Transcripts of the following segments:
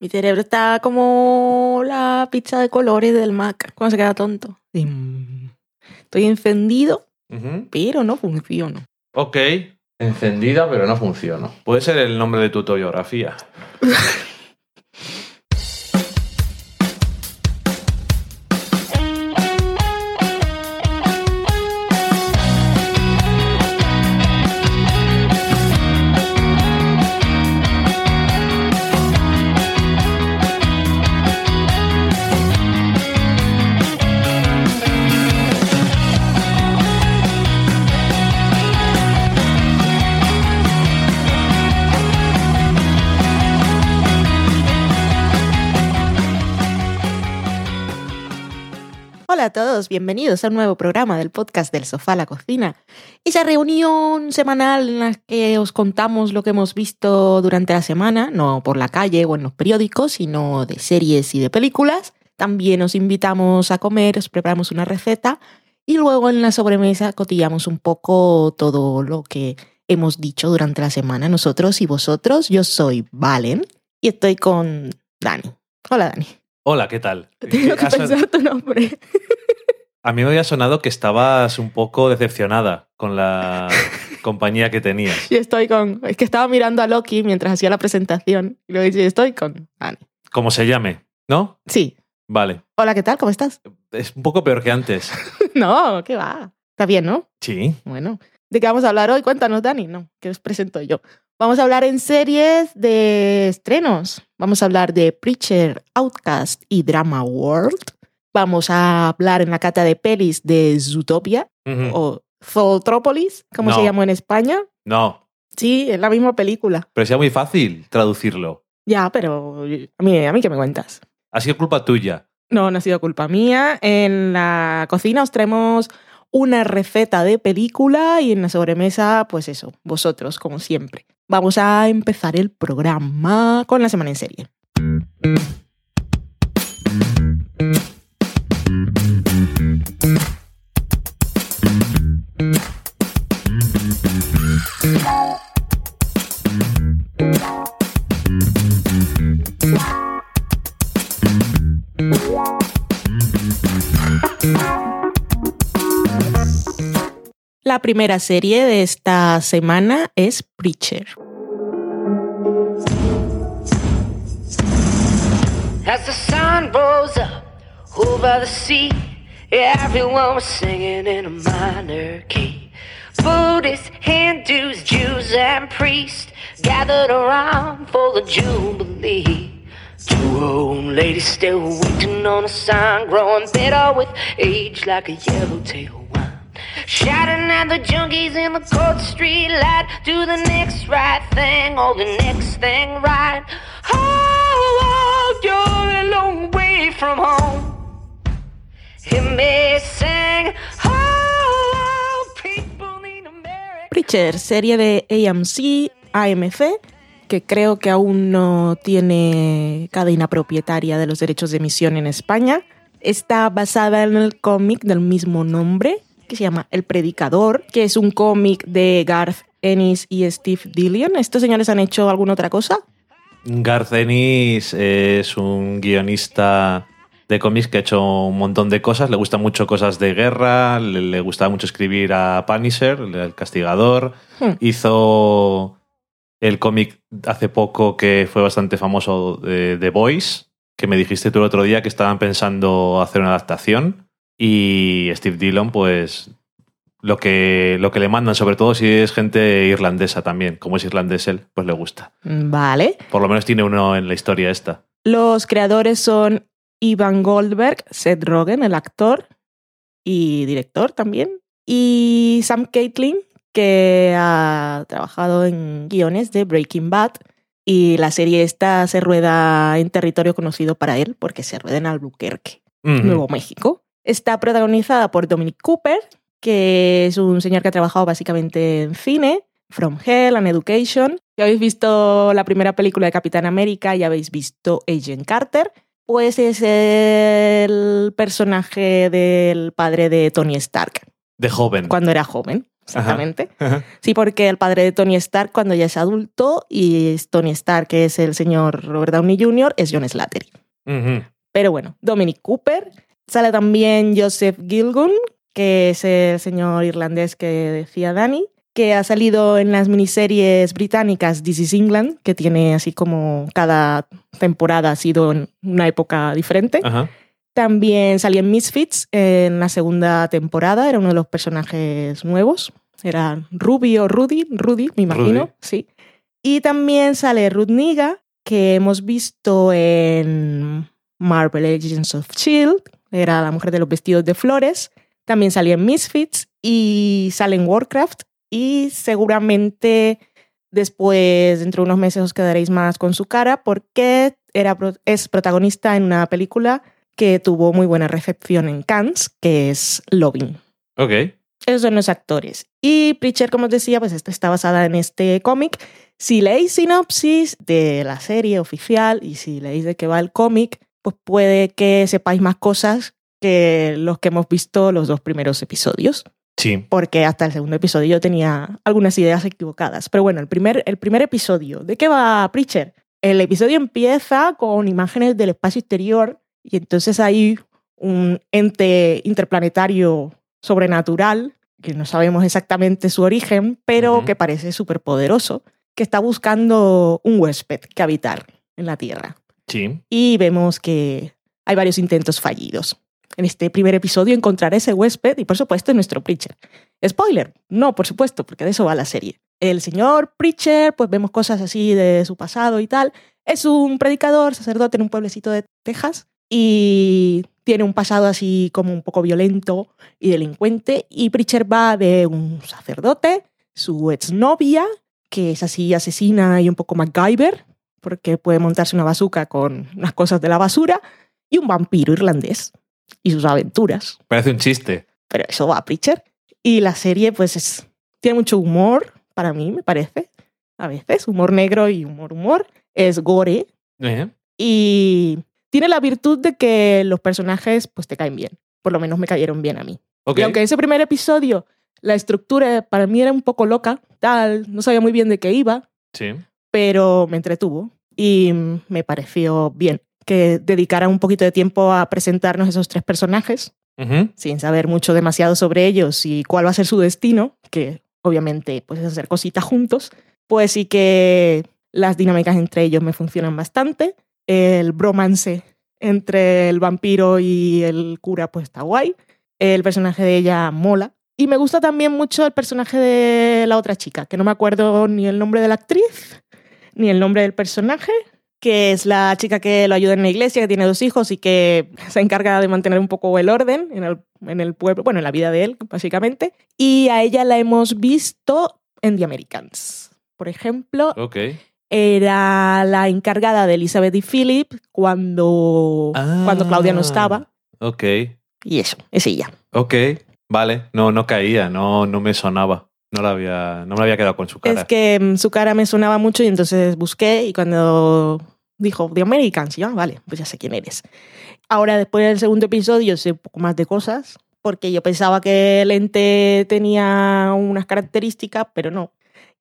Mi cerebro está como la pizza de colores del Mac cuando se queda tonto. Estoy encendido, pero no funciono. Ok. Encendida, pero no funciona. Puede ser el nombre de tu autobiografía. todos, bienvenidos a un nuevo programa del podcast del sofá a la cocina. Esa reunión semanal en la que os contamos lo que hemos visto durante la semana, no por la calle o en los periódicos, sino de series y de películas. También os invitamos a comer, os preparamos una receta y luego en la sobremesa cotillamos un poco todo lo que hemos dicho durante la semana nosotros y vosotros. Yo soy Valen y estoy con Dani. Hola Dani. Hola, ¿qué tal? Tengo que pensar tu nombre. A mí me había sonado que estabas un poco decepcionada con la compañía que tenías. Y estoy con. Es que estaba mirando a Loki mientras hacía la presentación. Y luego dice, estoy con Dani. Como se llame, ¿no? Sí. Vale. Hola, ¿qué tal? ¿Cómo estás? Es un poco peor que antes. no, ¿qué va? Está bien, ¿no? Sí. Bueno. ¿De qué vamos a hablar hoy? Cuéntanos, Dani. No, que os presento yo. Vamos a hablar en series de estrenos. Vamos a hablar de Preacher, Outcast y Drama World. Vamos a hablar en la cata de pelis de Zootopia o Zootropolis, como se llamó en España. No, Sí, es la misma película. pero sea muy fácil traducirlo. Ya, pero a mí, a mí que me cuentas. Ha sido culpa tuya. No, no ha sido culpa mía. En la cocina os traemos una receta de película y en la sobremesa, pues eso, vosotros, como siempre. Vamos a empezar el programa con la semana en serie. La primera serie de esta semana es Preacher. As the sun rose up over the sea, everyone was singing in a minor key. Buddhists, Hindus, Jews, and priests gathered around for the Jubilee. Two old ladies still waiting on a sign, growing bitter with age like a yellowtail wine. Shouting at the junkies in the court street light, do the next right thing or the next thing right. Oh, oh you're a long way from home. Hear me sing. Oh, oh America. Preacher, serie de AMC, AMC, que creo que aún no tiene cadena propietaria de los derechos de emisión en España. Está basada en el cómic del mismo nombre, que se llama El Predicador, que es un cómic de Garth Ennis y Steve Dillon. ¿Estos señores han hecho alguna otra cosa? Garth Ennis es un guionista de cómics que ha hecho un montón de cosas. Le gustan mucho cosas de guerra, le, le gustaba mucho escribir a Punisher, el castigador. Hmm. Hizo el cómic hace poco que fue bastante famoso de The Voice, que me dijiste tú el otro día que estaban pensando hacer una adaptación. Y Steve Dillon, pues lo que, lo que le mandan, sobre todo si es gente irlandesa también, como es irlandés él, pues le gusta. Vale. Por lo menos tiene uno en la historia esta. Los creadores son Ivan Goldberg, Seth Rogen, el actor y director también, y Sam Caitlin, que ha trabajado en guiones de Breaking Bad. Y la serie esta se rueda en territorio conocido para él, porque se rueda en Albuquerque. Nuevo México. Está protagonizada por Dominic Cooper, que es un señor que ha trabajado básicamente en cine, From Hell and Education. Si habéis visto la primera película de Capitán América y habéis visto Agent Carter, pues es el personaje del padre de Tony Stark De joven. cuando era joven. Exactamente. Ajá. Sí, porque el padre de Tony Stark, cuando ya es adulto, y Tony Stark, que es el señor Robert Downey Jr., es John Slattery. Pero bueno, Dominic Cooper. Sale también Joseph Gilgun, que es el señor irlandés que decía Dani, que ha salido en las miniseries británicas This is England, que tiene así como cada temporada ha sido en una época diferente. Ajá. También salía en Misfits en la segunda temporada, era uno de los personajes nuevos. Era Ruby o Rudy, Rudy, me imagino, Rudy. sí. Y también sale Ruth Niga, que hemos visto en Marvel Agents of Shield, era la mujer de los vestidos de flores. También salía en Misfits y sale en Warcraft. Y seguramente después, dentro de unos meses, os quedaréis más con su cara porque era, es protagonista en una película que tuvo muy buena recepción en Cannes, que es Loving. Ok. Esos son los actores. Y Preacher, como os decía, pues está basada en este cómic. Si leéis sinopsis de la serie oficial y si leéis de qué va el cómic, pues puede que sepáis más cosas que los que hemos visto los dos primeros episodios. Sí. Porque hasta el segundo episodio yo tenía algunas ideas equivocadas. Pero bueno, el primer, el primer episodio. ¿De qué va Preacher? El episodio empieza con imágenes del espacio exterior y entonces hay un ente interplanetario sobrenatural, que no sabemos exactamente su origen, pero que parece súper poderoso, que está buscando un huésped que habitar en la Tierra. Sí. Y vemos que hay varios intentos fallidos. En este primer episodio encontrará ese huésped y por supuesto es nuestro Preacher. Spoiler, no, por supuesto, porque de eso va la serie. El señor Preacher, pues vemos cosas así de su pasado y tal. Es un predicador, sacerdote en un pueblecito de Texas y tiene un pasado así como un poco violento y delincuente. Y Preacher va de un sacerdote, su exnovia, que es así asesina y un poco MacGyver, porque puede montarse una bazooka con unas cosas de la basura, y un vampiro irlandés y sus aventuras. Parece un chiste. Pero eso va a Preacher. Y la serie, pues, es, tiene mucho humor, para mí, me parece. A veces, humor negro y humor humor. Es gore. Eh. Y tiene la virtud de que los personajes, pues, te caen bien. Por lo menos me cayeron bien a mí. Ok. Y aunque ese primer episodio, la estructura para mí era un poco loca, tal, no sabía muy bien de qué iba, Sí. pero me entretuvo y me pareció bien que dedicara un poquito de tiempo a presentarnos esos tres personajes sin saber mucho demasiado sobre ellos y cuál va a ser su destino, que obviamente pues es hacer cositas juntos, pues sí que las dinámicas entre ellos me funcionan bastante. El bromance entre el vampiro y el cura pues está guay. El personaje de ella mola. Y me gusta también mucho el personaje de la otra chica, que no me acuerdo ni el nombre de la actriz, ni el nombre del personaje, que es la chica que lo ayuda en la iglesia, que tiene dos hijos y que se encarga de mantener un poco el orden en el, pueblo, bueno, en la vida de él, básicamente. Y a ella la hemos visto en The Americans. Por ejemplo, Ok. Era la encargada de Elizabeth y Philip cuando, cuando Claudia no Ah. estaba. Ok. Y eso, es ella. Ok. Vale. No, no caía. No, no me sonaba. No, la había, no me había quedado con su cara. Es que mm, su cara me sonaba mucho y entonces busqué y cuando dijo The Americans, yo, "Ah, vale, pues ya sé quién eres. Ahora, después del segundo episodio, sé un poco más de cosas, porque yo pensaba que el ente tenía unas características, pero no.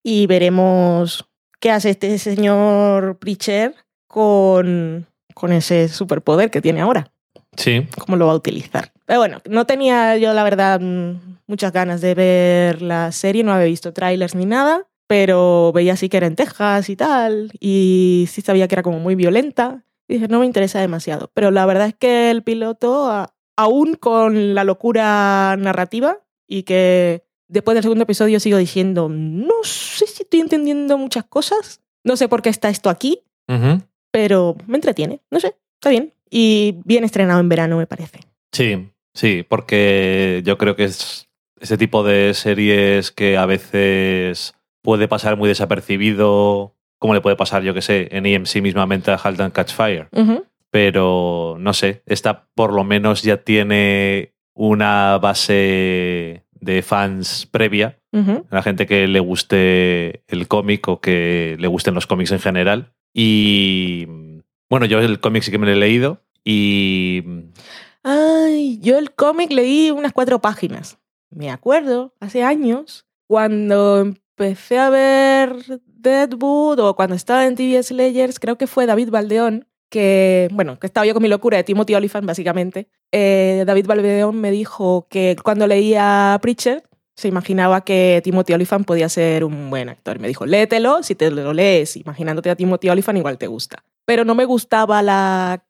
Y veremos qué hace este señor Preacher con, con ese superpoder que tiene ahora Sí. cómo lo va a utilizar. Pero bueno, no tenía yo, la verdad, mm, muchas ganas de ver la serie, no había visto trailers ni nada, pero veía así que era en Texas y tal, y sí sabía que era como muy violenta, y dije, no me interesa demasiado. Pero la verdad es que el piloto, aún con la locura narrativa, y que después del segundo episodio sigo diciendo, no sé si estoy entendiendo muchas cosas, no sé por qué está esto aquí, pero me entretiene, no sé, está bien. Y bien estrenado en verano, me parece. Sí, sí, porque yo creo que es ese tipo de series que a veces puede pasar muy desapercibido, como le puede pasar, yo que sé, en EMC mismamente a Halt and Catch Fire. Pero no sé, esta por lo menos ya tiene una base de fans previa, Ujú. la gente que le guste el cómic o que le gusten los cómics en general. Y bueno, yo el cómic sí que me lo he leído y Ay, yo el cómic leí unas cuatro páginas. Me acuerdo, hace años, cuando empecé a ver Deadwood o cuando estaba en TV Slayers, creo que fue David Baldeón, que, bueno, que estaba yo con mi locura de Timothy Olyphant, básicamente. Eh, David Baldeón me dijo que cuando leía Preacher, se imaginaba que Timothy Olyphant podía ser un buen actor. Me dijo, léetelo, si te lo lees imaginándote a Timothy Olyphant, igual te gusta. Pero no me gustaba la,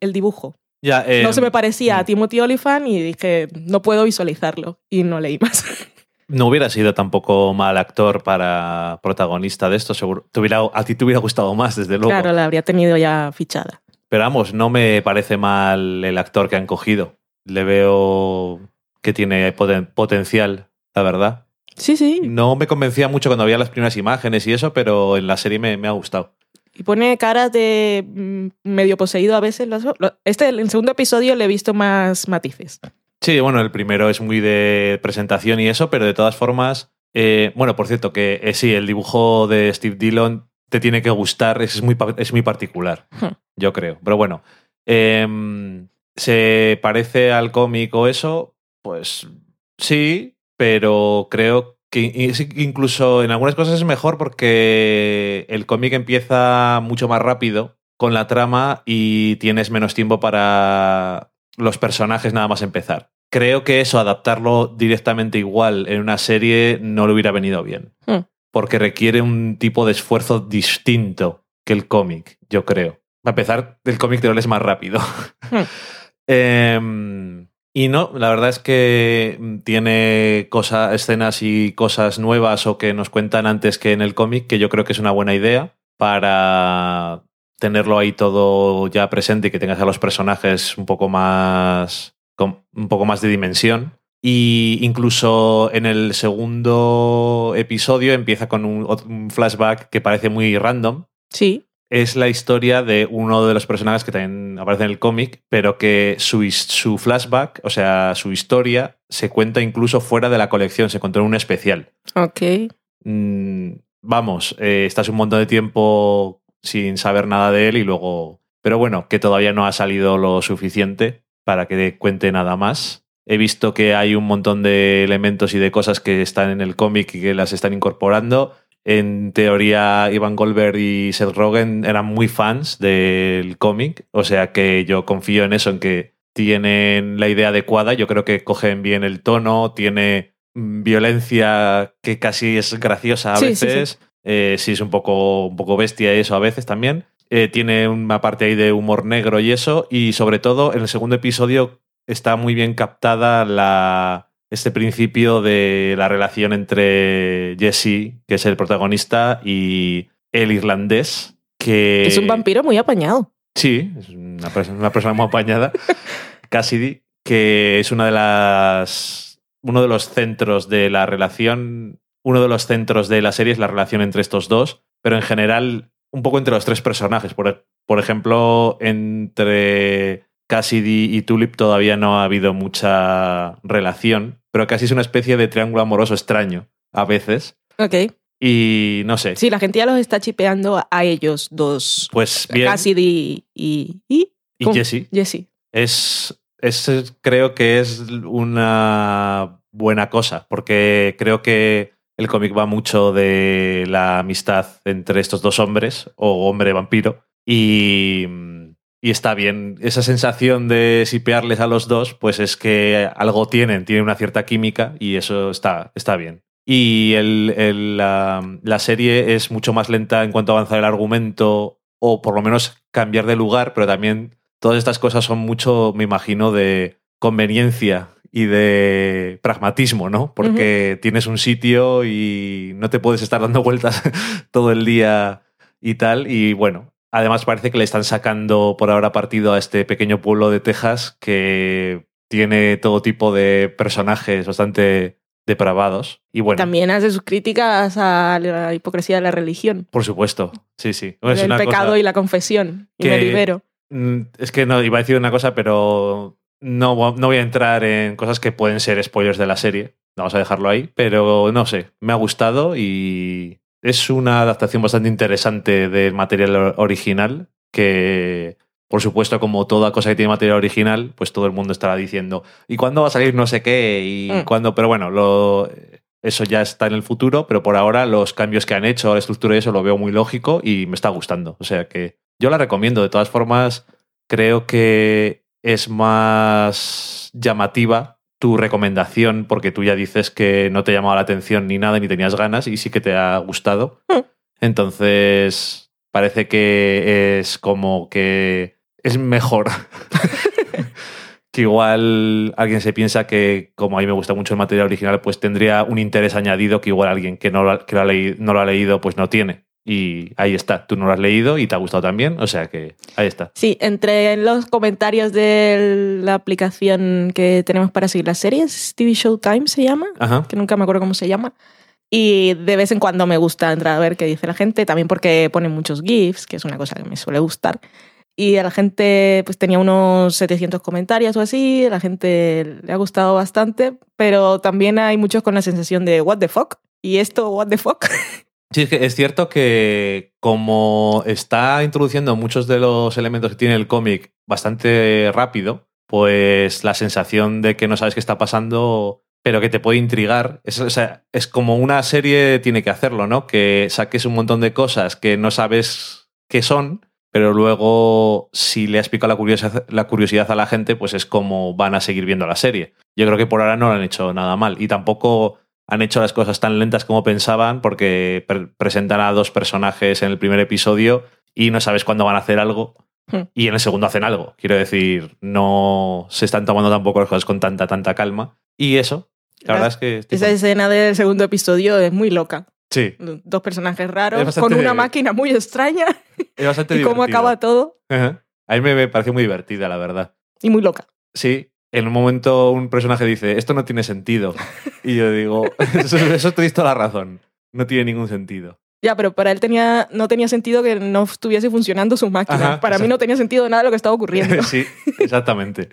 el dibujo. Ya, eh, no se me parecía a mm. Timothy Olyphant y dije, no puedo visualizarlo. Y no leí más. No hubiera sido tampoco mal actor para protagonista de esto, seguro. Te hubiera- a ti te hubiera gustado más, desde luego. Claro, la habría tenido ya fichada. Pero vamos, no me parece mal el actor que han cogido. Le veo que tiene poten- potencial, la verdad. Sí, sí. No me convencía mucho cuando había las primeras imágenes y eso, pero en la serie me, me ha gustado. Y pone caras de mm, medio poseído a veces. Este, en el segundo episodio le he visto más matices. Sí, bueno, el primero es muy de presentación y eso, pero de todas formas, eh, bueno, por cierto, que eh, sí, el dibujo de Steve Dillon te tiene que gustar, es muy, es muy particular, Hmm. yo creo. Pero bueno, em, ¿se parece al cómic o eso? Pues sí, pero creo que incluso en algunas cosas es mejor porque el cómic empieza mucho más rápido con la trama y tienes menos tiempo para los personajes nada más empezar. Creo que eso, adaptarlo directamente igual en una serie, no le hubiera venido bien. Hmm. Porque requiere un tipo de esfuerzo distinto que el cómic, yo creo. A empezar, el cómic te lo lees más rápido. Hmm. Em, y no, la verdad es que tiene cosas, escenas y cosas nuevas o que nos cuentan antes que en el cómic, que yo creo que es una buena idea para tenerlo ahí todo ya presente y que tengas a los personajes un poco más con un poco más de dimensión. Y incluso en el segundo episodio empieza con un, un flashback que parece muy random, Sí. es la historia de uno de los personajes que también aparece en el cómic, pero que su, su flashback, o sea, su historia, se cuenta incluso fuera de la colección, se contó en un especial. Ok. Mm, vamos, eh, estás un montón de tiempo sin saber nada de él y luego... Pero bueno, que todavía no ha salido lo suficiente para que cuente nada más. He visto que hay un montón de elementos y de cosas que están en el cómic y que las están incorporando. En teoría, Ivan Goldberg y Seth Rogen eran muy fans del cómic, o sea que yo confío en eso, en que tienen la idea adecuada. Yo creo que cogen bien el tono, tiene mm, violencia que casi es graciosa a Sí, sí, veces. Eh, sí, es un poco, un poco bestia eso a veces también. Eh, tiene una parte ahí de humor negro y eso. Y sobre todo, en el segundo episodio está muy bien captada la, este principio de la relación entre Jesse, que es el protagonista, y el irlandés, que... Es un vampiro muy apañado. Sí, es una, persona- una persona muy apañada, Cassidy, que es una de las. uno de los centros de la relación. Uno de los centros de la serie es la relación entre estos dos, pero en general, un poco entre los tres personajes. Por, por ejemplo, entre Cassidy y Tulip todavía no ha habido mucha relación, pero casi es una especie de triángulo amoroso extraño a veces. Ok. Y no sé. Sí, la gente ya los está chipeando a ellos dos. Pues bien. Cassidy y, y, y. Jesse. Jesse. es, es creo que es una buena cosa, porque creo que el cómic va mucho de la amistad entre estos dos hombres, o hombre vampiro, y, y está bien. Esa sensación de sipearles a los dos, pues es que algo tienen, tienen una cierta química, y eso está, está bien. Y el- el, la, la serie es mucho más lenta en cuanto a avanzar el argumento, o por lo menos cambiar de lugar, pero también todas estas cosas son mucho, me imagino, de conveniencia y de pragmatismo, ¿no? Porque tienes un sitio y no te puedes estar dando vueltas todo el día y tal. Y bueno, además parece que le están sacando por ahora partido a este pequeño pueblo de Texas que tiene todo tipo de personajes bastante depravados. Y bueno, También hace sus críticas a la hipocresía de la religión. por supuesto, sí, sí. Es el una pecado cosa- y la confesión. Y que- me libero. Mm, Es que no, iba a decir una cosa, pero no, no voy a entrar en cosas que pueden ser spoilers de la serie. Vamos a dejarlo ahí. Pero no sé, me ha gustado y es una adaptación bastante interesante del material original que, por supuesto, como toda cosa que tiene material original, pues todo el mundo estará diciendo ¿y cuándo va a salir no sé qué? ¿Y Mm. cuándo? Pero bueno, lo, eso ya está en el futuro, pero por ahora los cambios que han hecho, la estructura y eso lo veo muy lógico y me está gustando. O sea que yo la recomiendo. De todas formas, creo que es más llamativa tu recomendación porque tú ya dices que no te llamaba la atención ni nada, ni tenías ganas y sí que te ha gustado. Mm. Entonces, parece que es como que es mejor. que igual alguien se piensa que, como a mí me gusta mucho el material original, pues tendría un interés añadido que igual alguien que no lo, ha- que lo ha, leído, no lo ha leído, pues no tiene. Y ahí está, tú no lo has leído y te ha gustado también, o sea que ahí está. Sí, entre en los comentarios de la aplicación que tenemos para seguir las series, TV Showtime se llama, Ajá. que nunca me acuerdo cómo se llama. Y de vez en cuando me gusta entrar a ver qué dice la gente, también porque ponen muchos GIFs, que es una cosa que me suele gustar. Y a la gente, pues tenía unos 700 comentarios o así, a la gente le ha gustado bastante, pero también hay muchos con la sensación de, ¿what the fuck? ¿Y esto, what the fuck? Sí, es, cierto que como está introduciendo muchos de los elementos que tiene el cómic bastante rápido, pues la sensación de que no sabes qué está pasando, pero que te puede intrigar, es, como una serie tiene que hacerlo, ¿no? Que saques un montón de cosas que no sabes qué son, pero luego si le picado la curiosidad, la curiosidad a la gente, pues es como van a seguir viendo la serie. Yo creo que por ahora no lo han hecho nada mal y tampoco han hecho las cosas tan lentas como pensaban porque pre- presentan a dos personajes en el primer episodio y no sabes cuándo van a hacer algo Hmm. y en el segundo hacen algo. Quiero decir, no se están tomando tampoco las cosas con tanta, tanta calma. Y eso, la verdad es que... Esa escena del segundo episodio es muy loca. Sí, Dos personajes raros, bastante- con una máquina muy extraña, es bastante y cómo acaba todo, Ajá. A mí me, me pareció muy divertida, la verdad. y muy loca. Sí, en un momento un personaje dice, esto no tiene sentido. Y yo digo, eso, eso tenéis toda la razón. No tiene ningún sentido. Ya, pero para él tenía, no tenía sentido que no estuviese funcionando su máquina. Ajá, para mí no tenía sentido nada de lo que estaba ocurriendo. sí, exactamente.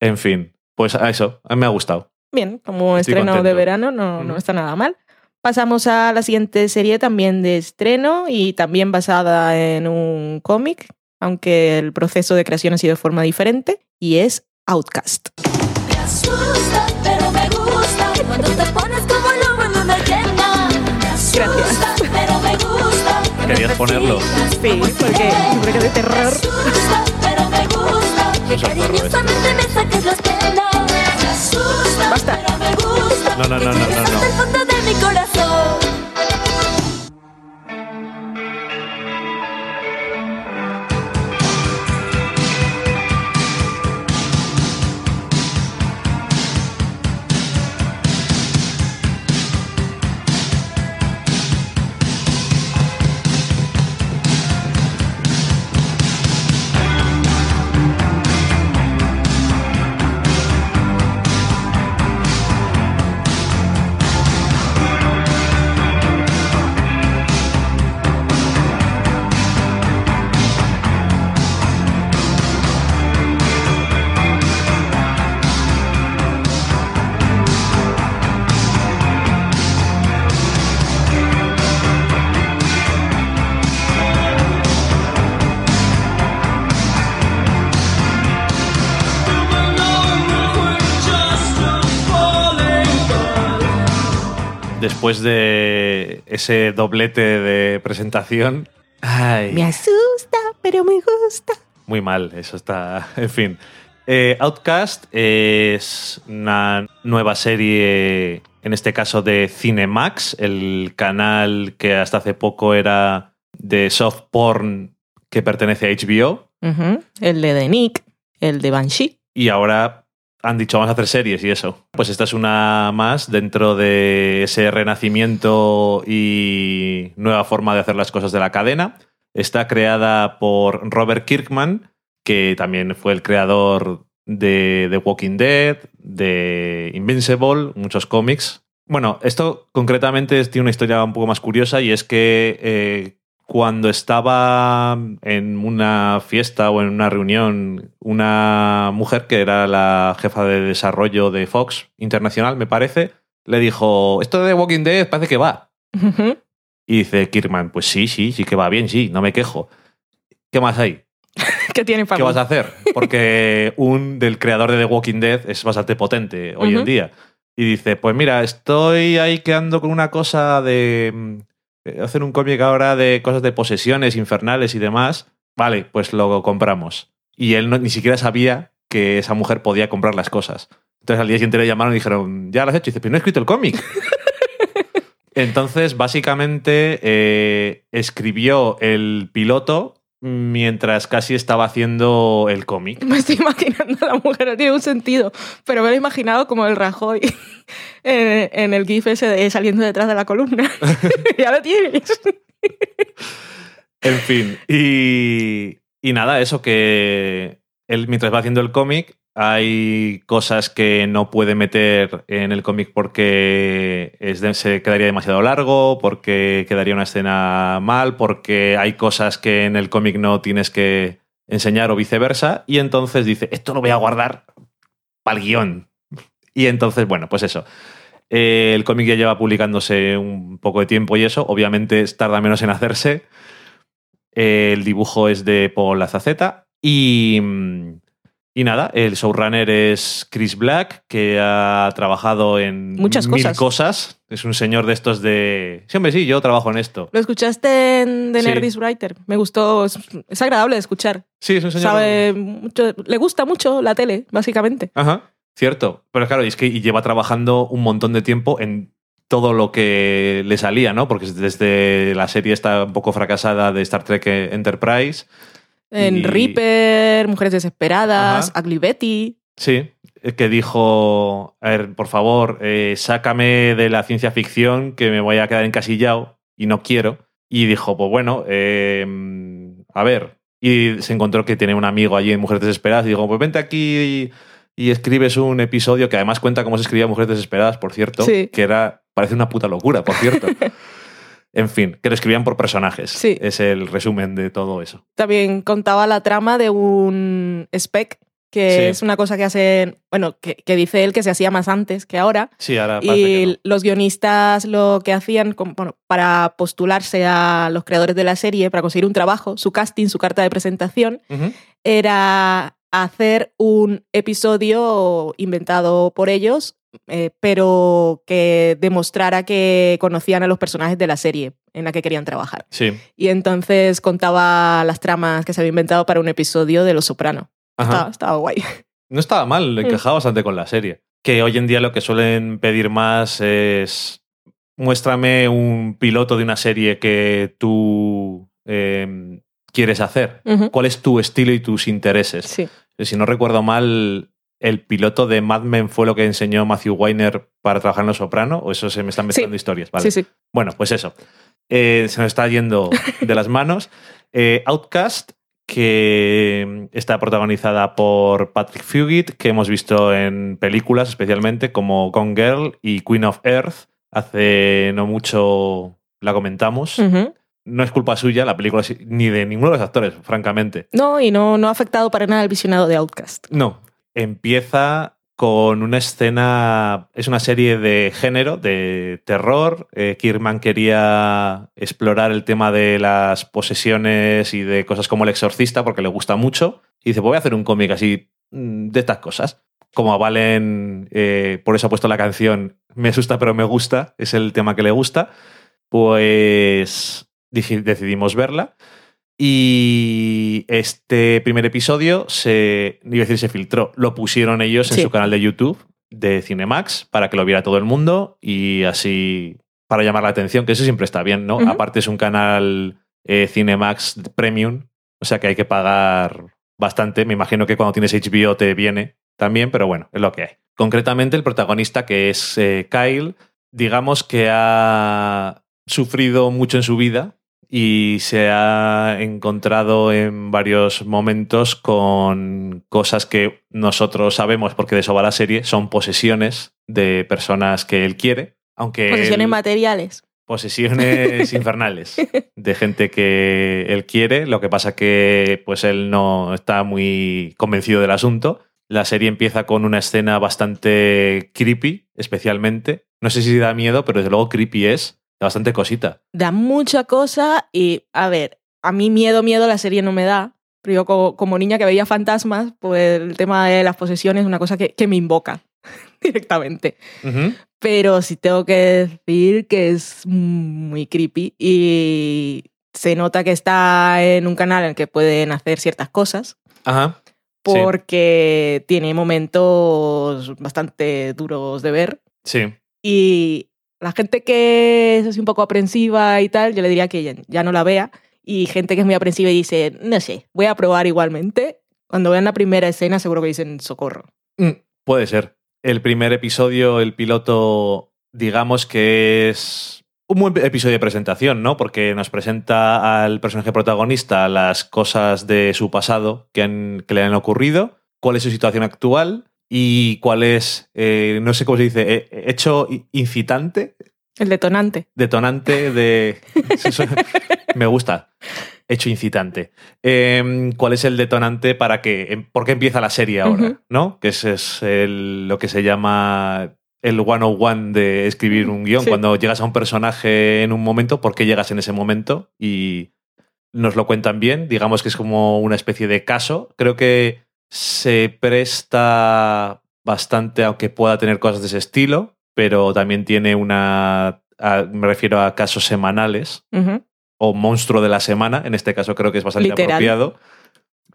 En fin, pues a eso, a mí me ha gustado. Bien, como Estoy estreno de verano no, no está nada mal. Pasamos a la siguiente serie también de estreno y también basada en un cómic, aunque el proceso de creación ha sido de forma diferente, y es Outcast. Me asusta, pero me gusta cuando te pones como lobo en una. Me asusta, pero me gusta. ¿Querías ponerlo? Sí, porque siempre. que de Me terror. asusta, pero me gusta que Es un perro cariñosamente me saques las penas. Me asusta, Basta. pero me gusta. No, no, no, no, no, de mi corazón. Después de ese doblete de presentación, ay, Me asusta, pero me gusta. muy mal, eso está, en fin. Eh, Outcast es una nueva serie, en este caso de Cinemax, el canal que hasta hace poco era de soft porn que pertenece a HBO. El de The Nick, el de Banshee. y ahora han dicho vamos a hacer series y eso. Pues esta es una más dentro de ese renacimiento y nueva forma de hacer las cosas de la cadena. Está creada por Robert Kirkman, que también fue el creador de The Walking Dead, de Invincible, muchos cómics. Bueno, esto concretamente tiene una historia un poco más curiosa y es que eh, cuando estaba en una fiesta o en una reunión, una mujer que era la jefa de desarrollo de Fox Internacional, me parece, le dijo, esto de The Walking Dead parece que va. Y dice Kirkman, pues sí, sí, sí que va bien, sí, no me quejo. ¿Qué más hay? ¿Qué tiene para ¿Qué mí? vas a hacer? Porque un del creador de The Walking Dead es bastante potente hoy en día. y dice, pues mira, estoy ahí quedando con una cosa de eh, hacer un cómic ahora de cosas de posesiones infernales y demás. Vale, pues lo compramos. Y él no- ni siquiera sabía que esa mujer podía comprar las cosas. Entonces al día siguiente le llamaron y dijeron, ya lo has hecho. Y dice, pero no he escrito el cómic. Entonces, básicamente, eh, escribió el piloto mientras casi estaba haciendo el cómic. Me estoy imaginando a la mujer, no tiene un sentido, pero me lo he imaginado como el Rajoy en, en el gif ese de saliendo detrás de la columna. ya lo tienes. En fin, y, y nada, eso que él mientras va haciendo el cómic hay cosas que no puede meter en el cómic porque se quedaría demasiado largo, porque quedaría una escena mal, porque hay cosas que en el cómic no tienes que enseñar o viceversa, y entonces dice, esto lo voy a guardar para el guion. Y entonces, bueno, pues eso. Eh, el cómic ya lleva publicándose un poco de tiempo y eso, obviamente tarda menos en hacerse. Eh, el dibujo es de Paul Azaceta y, mm, y nada, el showrunner es Chris Black, que ha trabajado en Muchas mil cosas. cosas. Es un señor de estos de... Sí, hombre, sí, yo trabajo en esto. ¿Lo escuchaste en The Sí. Nerdist Writer? Me gustó, es, es agradable de escuchar. Sí, es un señor... Sabe mucho, le gusta mucho la tele, básicamente. Ajá, cierto. Pero claro, y es que lleva trabajando un montón de tiempo en todo lo que le salía, ¿no? Porque desde la serie está un poco fracasada de Star Trek Enterprise. En Y- Reaper, Mujeres Desesperadas, Ajá. Ugly Betty. Sí, que dijo, a ver, por favor, eh, sácame de la ciencia ficción que me voy a quedar encasillado y no quiero. Y dijo, pues bueno, eh, a ver. Y se encontró que tiene un amigo allí en Mujeres Desesperadas y dijo, pues vente aquí y, y escribes un episodio que además cuenta cómo se escribía Mujeres Desesperadas, por cierto, Sí. que era, parece una puta locura, por cierto. en fin, que lo escribían por personajes. Sí. Es el resumen de todo eso. También contaba la trama de un spec, que Sí. es una cosa que hacen, bueno, que, que dice él que se hacía más antes que ahora. Sí, ahora Y no. los guionistas lo que hacían bueno, para postularse a los creadores de la serie, para conseguir un trabajo, su casting, su carta de presentación, era hacer un episodio inventado por ellos, eh, pero que demostrara que conocían a los personajes de la serie en la que querían trabajar. Sí. Y entonces contaba las tramas que se había inventado para un episodio de Los Soprano. Estaba, estaba guay. No estaba mal, encajaba bastante con la serie. Que hoy en día lo que suelen pedir más es muéstrame un piloto de una serie que tú eh, quieres hacer. ¿Cuál es tu estilo y tus intereses? Sí. Si no recuerdo mal, el piloto de Mad Men fue lo que enseñó Matthew Weiner para trabajar en Los Soprano, o eso se me están mezclando historias, ¿vale? sí, sí. Bueno, pues eso. Eh, se nos está yendo de las manos. Eh, Outcast, que está protagonizada por Patrick Fugit, que hemos visto en películas especialmente como Gone Girl y Queen of Earth. Hace no mucho la comentamos. No es culpa suya la película ni de ninguno de los actores, francamente. No, y no, no ha afectado para nada el visionado de Outcast. No. Empieza con una escena. Es una serie de género, de terror. Eh, quería explorar el tema de las posesiones y de cosas como El Exorcista porque le gusta mucho. Y dice: pues Voy a hacer un cómic así mm, de estas cosas. Como a Valen, eh, por eso ha puesto la canción Me asusta, pero me gusta. Es el tema que le gusta. Pues decidimos verla. Y este primer episodio se, iba a decir, se filtró. Lo pusieron ellos en Sí. su canal de YouTube de Cinemax para que lo viera todo el mundo y así para llamar la atención, que eso siempre está bien, ¿no? Aparte es un canal eh, Cinemax Premium, o sea que hay que pagar bastante. Me imagino que cuando tienes HBO te viene también, pero bueno, es lo que hay. Concretamente el protagonista que es eh, Kyle, digamos que ha sufrido mucho en su vida y se ha encontrado en varios momentos con cosas que nosotros sabemos, porque de eso va la serie, son posesiones de personas que él quiere, aunque... Posesiones él- materiales. posesiones infernales de gente que él quiere. Lo que pasa que pues él no está muy convencido del asunto. La serie empieza con una escena bastante creepy, especialmente. No sé si da miedo, pero desde luego creepy es. Da bastante cosita. Da mucha cosa y, a ver, a mí miedo, miedo la serie no me da. Pero yo como, como niña que veía fantasmas, pues el tema de las posesiones es una cosa que, que me invoca. directamente. Pero sí tengo que decir que es muy creepy y se nota que está en un canal en el que pueden hacer ciertas cosas Ajá. Sí. porque tiene momentos bastante duros de ver Sí. y la gente que es así un poco aprensiva y tal, yo le diría que ya, no la vea y gente que es muy aprensiva y dice, no sé, voy a probar igualmente. Cuando vean la primera escena seguro que dicen socorro. Mm, Puede ser. El primer episodio, el piloto, digamos que es un buen episodio de presentación, ¿no? Porque nos presenta al personaje protagonista las cosas de su pasado que, han- que le han ocurrido, cuál es su situación actual y cuál es, eh, no sé cómo se dice, eh, hecho i- incitante, El detonante. detonante de... Me gusta. Hecho incitante. Eh, ¿Cuál es el detonante para que... em- ¿Por qué empieza la serie ahora? ¿No? Que ese es el- lo que se llama el 101 de escribir un guion. Sí. Cuando llegas a un personaje en un momento, ¿por qué llegas en ese momento? Y nos lo cuentan bien. Digamos que es como una especie de caso. Creo que se presta bastante, aunque pueda tener cosas de ese estilo, pero también tiene una... a- me refiero a casos semanales o monstruo de la semana, en este caso creo que es bastante Literal. apropiado.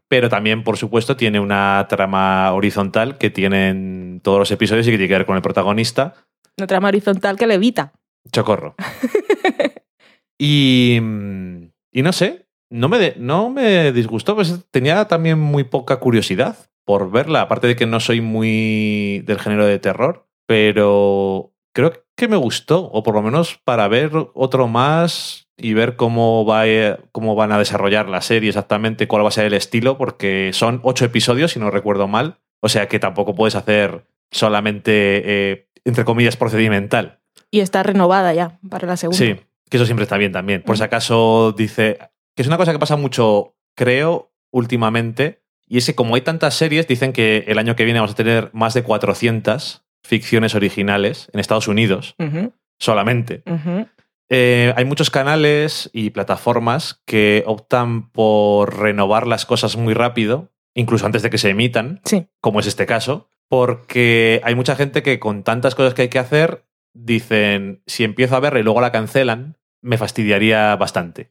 Pero también, por supuesto, tiene una trama horizontal que tienen todos los episodios y que tiene que ver con el protagonista. Una trama horizontal que levita. Chocorro. y, mm, y no sé, no me, de- no me disgustó, pues tenía también muy poca curiosidad por verla, aparte de que no soy muy del género de terror, pero creo que me gustó, o por lo menos para ver otro más y ver cómo, va, a- cómo van a desarrollar la serie exactamente, cuál va a ser el estilo, porque son ocho episodios, si no recuerdo mal, o sea que tampoco puedes hacer solamente, eh, entre comillas, procedimental. Y está renovada ya para la segunda. Sí, que eso siempre está bien también. Por si Mm. acaso dice. Que es una cosa que pasa mucho, creo, últimamente. Y es que como hay tantas series, dicen que el año que viene vamos a tener más de 400 ficciones originales en Estados Unidos, solamente. Eh, hay muchos canales y plataformas que optan por renovar las cosas muy rápido, incluso antes de que se emitan Sí. como es este caso, porque hay mucha gente que con tantas cosas que hay que hacer dicen, si empiezo a verla y luego la cancelan, me fastidiaría bastante.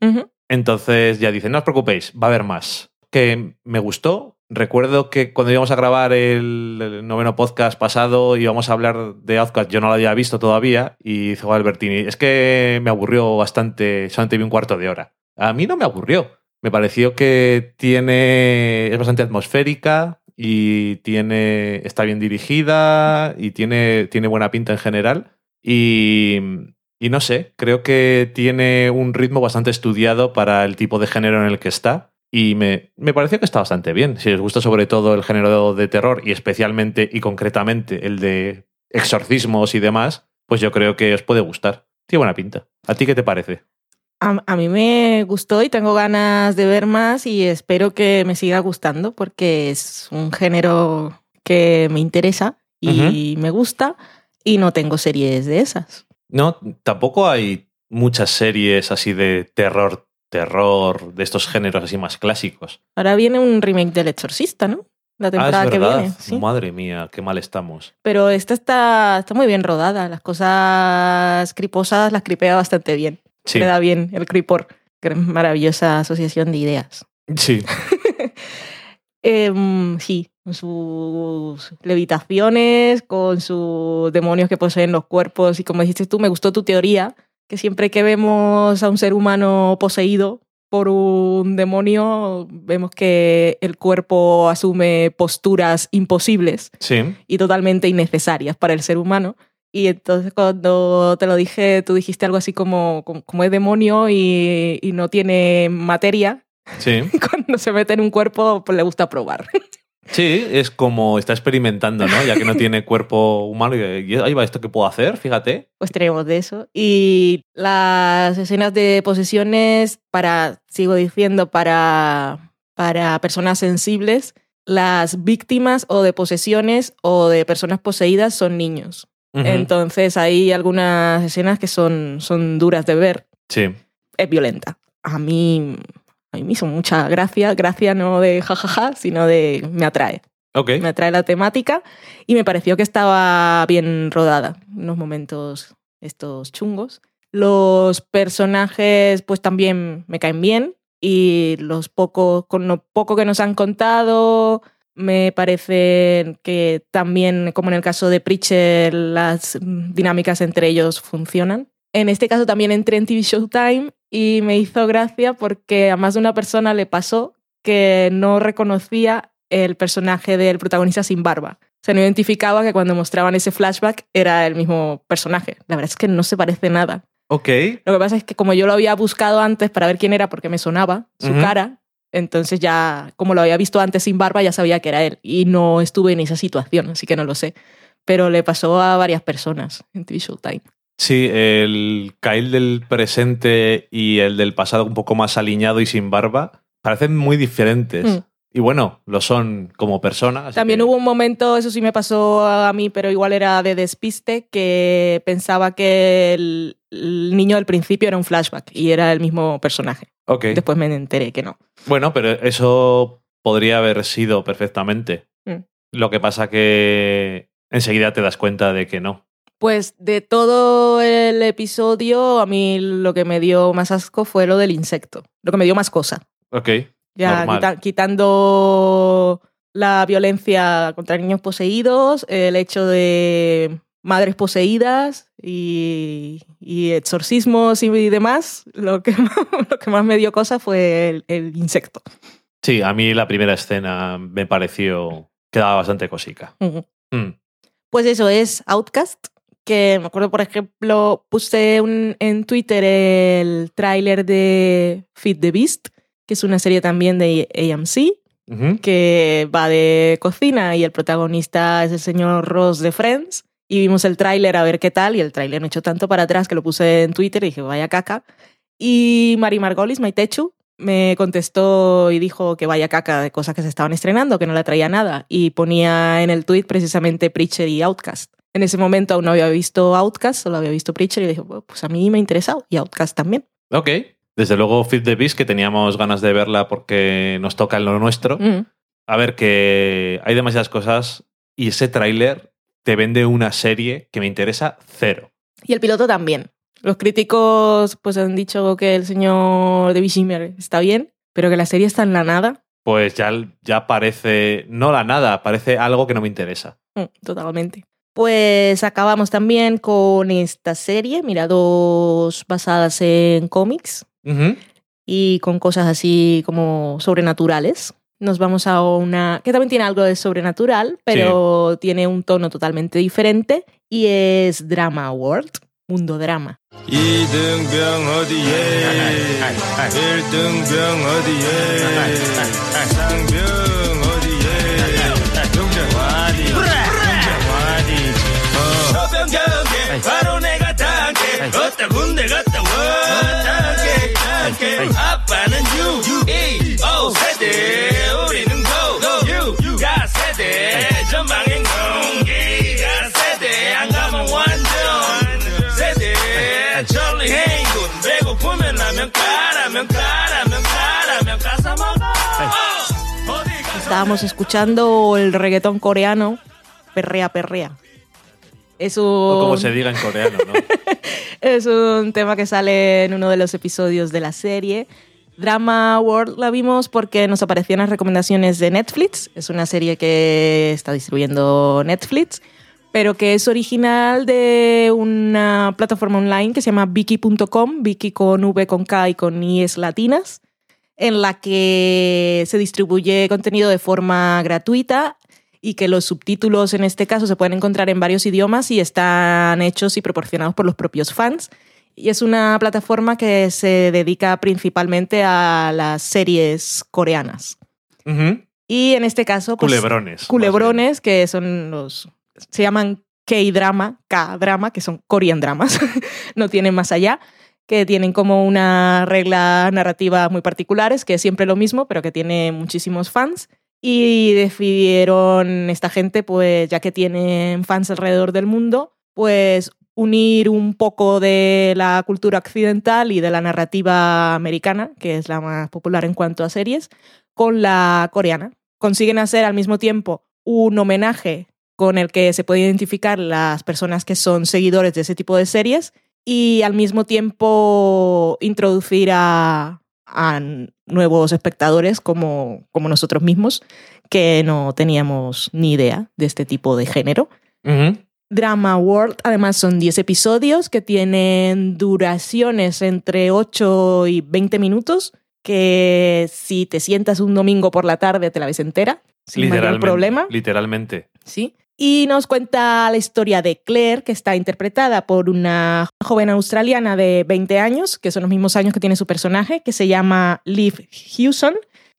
Entonces ya dicen, no os preocupéis, va a haber más. Que me gustó. Recuerdo que cuando íbamos a grabar el, el noveno podcast pasado íbamos a hablar de Outcast, yo no lo había visto todavía, y dijo Albertini, es que me aburrió bastante, solamente vi un cuarto de hora. A mí no me aburrió. Me pareció que tiene. es bastante atmosférica y tiene. está bien dirigida y tiene, tiene buena pinta en general. Y, y no sé, creo que tiene un ritmo bastante estudiado para el tipo de género en el que está. Y me, me pareció que está bastante bien. Si les gusta sobre todo el género de terror y especialmente y concretamente el de exorcismos y demás, pues yo creo que os puede gustar. Tiene buena pinta. ¿A ti qué te parece? A, a mí me gustó y tengo ganas de ver más y espero que me siga gustando porque es un género que me interesa y me gusta y no tengo series de esas. No, tampoco hay muchas series así de terror, terror, de estos géneros así más clásicos. Ahora viene un remake del Exorcista, ¿no? La temporada ah, es que viene. Sí. Madre mía, qué mal estamos. Pero esta está, está muy bien rodada. Las cosas criposas las cripea bastante bien. Sí, Le da bien el cripor. Qué Maravillosa asociación de ideas. sí. Em, sí, con sus levitaciones, con sus demonios que poseen los cuerpos. Y como dijiste tú, me gustó tu teoría, que siempre que vemos a un ser humano poseído por un demonio, vemos que el cuerpo asume posturas imposibles Sí, y totalmente innecesarias para el ser humano. Y entonces cuando te lo dije, tú dijiste algo así como, como, es demonio y, y no tiene materia, sí. cuando se mete en un cuerpo, pues le gusta probar. Sí, es como está experimentando, ¿no? Ya que no tiene cuerpo humano y, ahí va esto que puedo hacer, fíjate. Pues tenemos de eso. Y las escenas de posesiones, para, sigo diciendo, para, para personas sensibles, las víctimas o de posesiones o de personas poseídas son niños. Entonces hay algunas escenas que son, son duras de ver. Sí. Es violenta. A mí, a mí me hizo mucha gracia. Gracia no de jajaja, sino de me atrae. Me atrae la temática y me pareció que estaba bien rodada. Unos momentos estos chungos. Los personajes, pues también me caen bien. Y los pocos, con lo poco que nos han contado, me parece que también, como en el caso de Preacher, las dinámicas entre ellos funcionan. En este caso también entré en TV Showtime y me hizo gracia porque a más de una persona le pasó que no reconocía el personaje del protagonista sin barba. O sea, no identificaba que cuando mostraban ese flashback era el mismo personaje. La verdad es que no se parece nada. Ok. Lo que pasa es que como yo lo había buscado antes para ver quién era porque me sonaba su cara, entonces ya, como lo había visto antes sin barba, ya sabía que era él. Y no estuve en esa situación, así que no lo sé. Pero le pasó a varias personas en TV Showtime. Sí, el Kyle del presente y el del pasado un poco más aliñado y sin barba parecen muy diferentes. Mm. Y bueno, lo son como personas. También que- hubo un momento, eso sí me pasó a mí, pero igual era de despiste, que pensaba que el, el niño del principio era un flashback y era el mismo personaje. Ok. Después me enteré que no. Bueno, pero eso podría haber sido perfectamente. Mm. Lo que pasa que enseguida te das cuenta de que no. Pues de todo el episodio, a mí lo que me dio más asco fue lo del insecto. Lo que me dio más cosa. Ok. Ya quita- quitando la violencia contra niños poseídos, el hecho de madres poseídas y, y exorcismos y demás, lo que, lo que más me dio cosa fue el, el insecto. Sí, a mí la primera escena me pareció que daba bastante cosica. Mm. Pues eso es Outcast, que me acuerdo, por ejemplo, puse un- en Twitter el tráiler de Feed the Beast, que es una serie también de AMC, que va de cocina y el protagonista es el señor Ross de Friends. Y vimos el tráiler a ver qué tal, y el tráiler me echó tanto para atrás que lo puse en Twitter y dije, vaya caca. Y Mari Margolis, Maitechu, me contestó y dijo que vaya caca de cosas que se estaban estrenando, que no le traía nada. Y ponía en el tweet precisamente Preacher y Outcast. En ese momento aún no había visto Outcast, solo había visto Preacher y dije, "Bueno, pues a mí me ha interesado y Outcast también. Ok. Desde luego, Fit the Beast, que teníamos ganas de verla porque nos toca en lo nuestro. Mm. A ver, que hay demasiadas cosas y ese tráiler te vende una serie que me interesa cero. Y el piloto también. Los críticos pues han dicho que el señor David Schimmer está bien, pero que la serie está en la nada. Pues ya, ya parece, no la nada, parece algo que no me interesa. Mm, Totalmente. Pues acabamos también con esta serie, mira, dos basadas en cómics y con cosas así como sobrenaturales. Nos vamos a una que también tiene algo de sobrenatural, pero tiene un tono totalmente diferente y es Drama World, mundo drama. 단계 어따 군대 갔다 와 단계 단계 아빠는 U-E-O 세대 우리는 Go U가 세대 전방엔 공기가 세대 안 가면 완전 세대 천리 행군 배고프면 라면 까라면 까라면 까라면 까서 먹어 어, 어디 가서 Estábamos escuchando el reggaetón coreano, perrea, perrea. Es un, O como se diga en coreano, ¿no? es un tema que sale en uno de los episodios de la serie. Drama World la vimos porque nos aparecían las recomendaciones de Netflix. Es una serie que está distribuyendo Netflix, pero que es original de una plataforma online que se llama Viki.com, Viki con V, con K y con IES latinas, en la que se distribuye contenido de forma gratuita y que los subtítulos en este caso se pueden encontrar en varios idiomas y están hechos y proporcionados por los propios fans. Y es una plataforma que se dedica principalmente a las series coreanas. Y en este caso, pues, Culebrones. culebrones, que son los. se llaman K-drama, K-drama, que son Korean dramas, no tienen más allá, que tienen como una regla narrativa muy particulares, que es siempre lo mismo, pero que tiene muchísimos fans. Y decidieron esta gente, pues ya que tienen fans alrededor del mundo, pues unir un poco de la cultura occidental y de la narrativa americana, que es la más popular en cuanto a series, con la coreana. Consiguen hacer al mismo tiempo un homenaje con el que se puede identificar las personas que son seguidores de ese tipo de series y al mismo tiempo introducir a, a nuevos espectadores como, como nosotros mismos que no teníamos ni idea de este tipo de género. Drama World, además son 10 episodios que tienen duraciones entre 8 y 20 minutos, que si te sientas un domingo por la tarde te la ves entera, sin mayor problema. Literalmente. ¿sí? Y nos cuenta la historia de Claire, que está interpretada por una joven australiana de 20 años, que son los mismos años que tiene su personaje, que se llama Liv Hewson,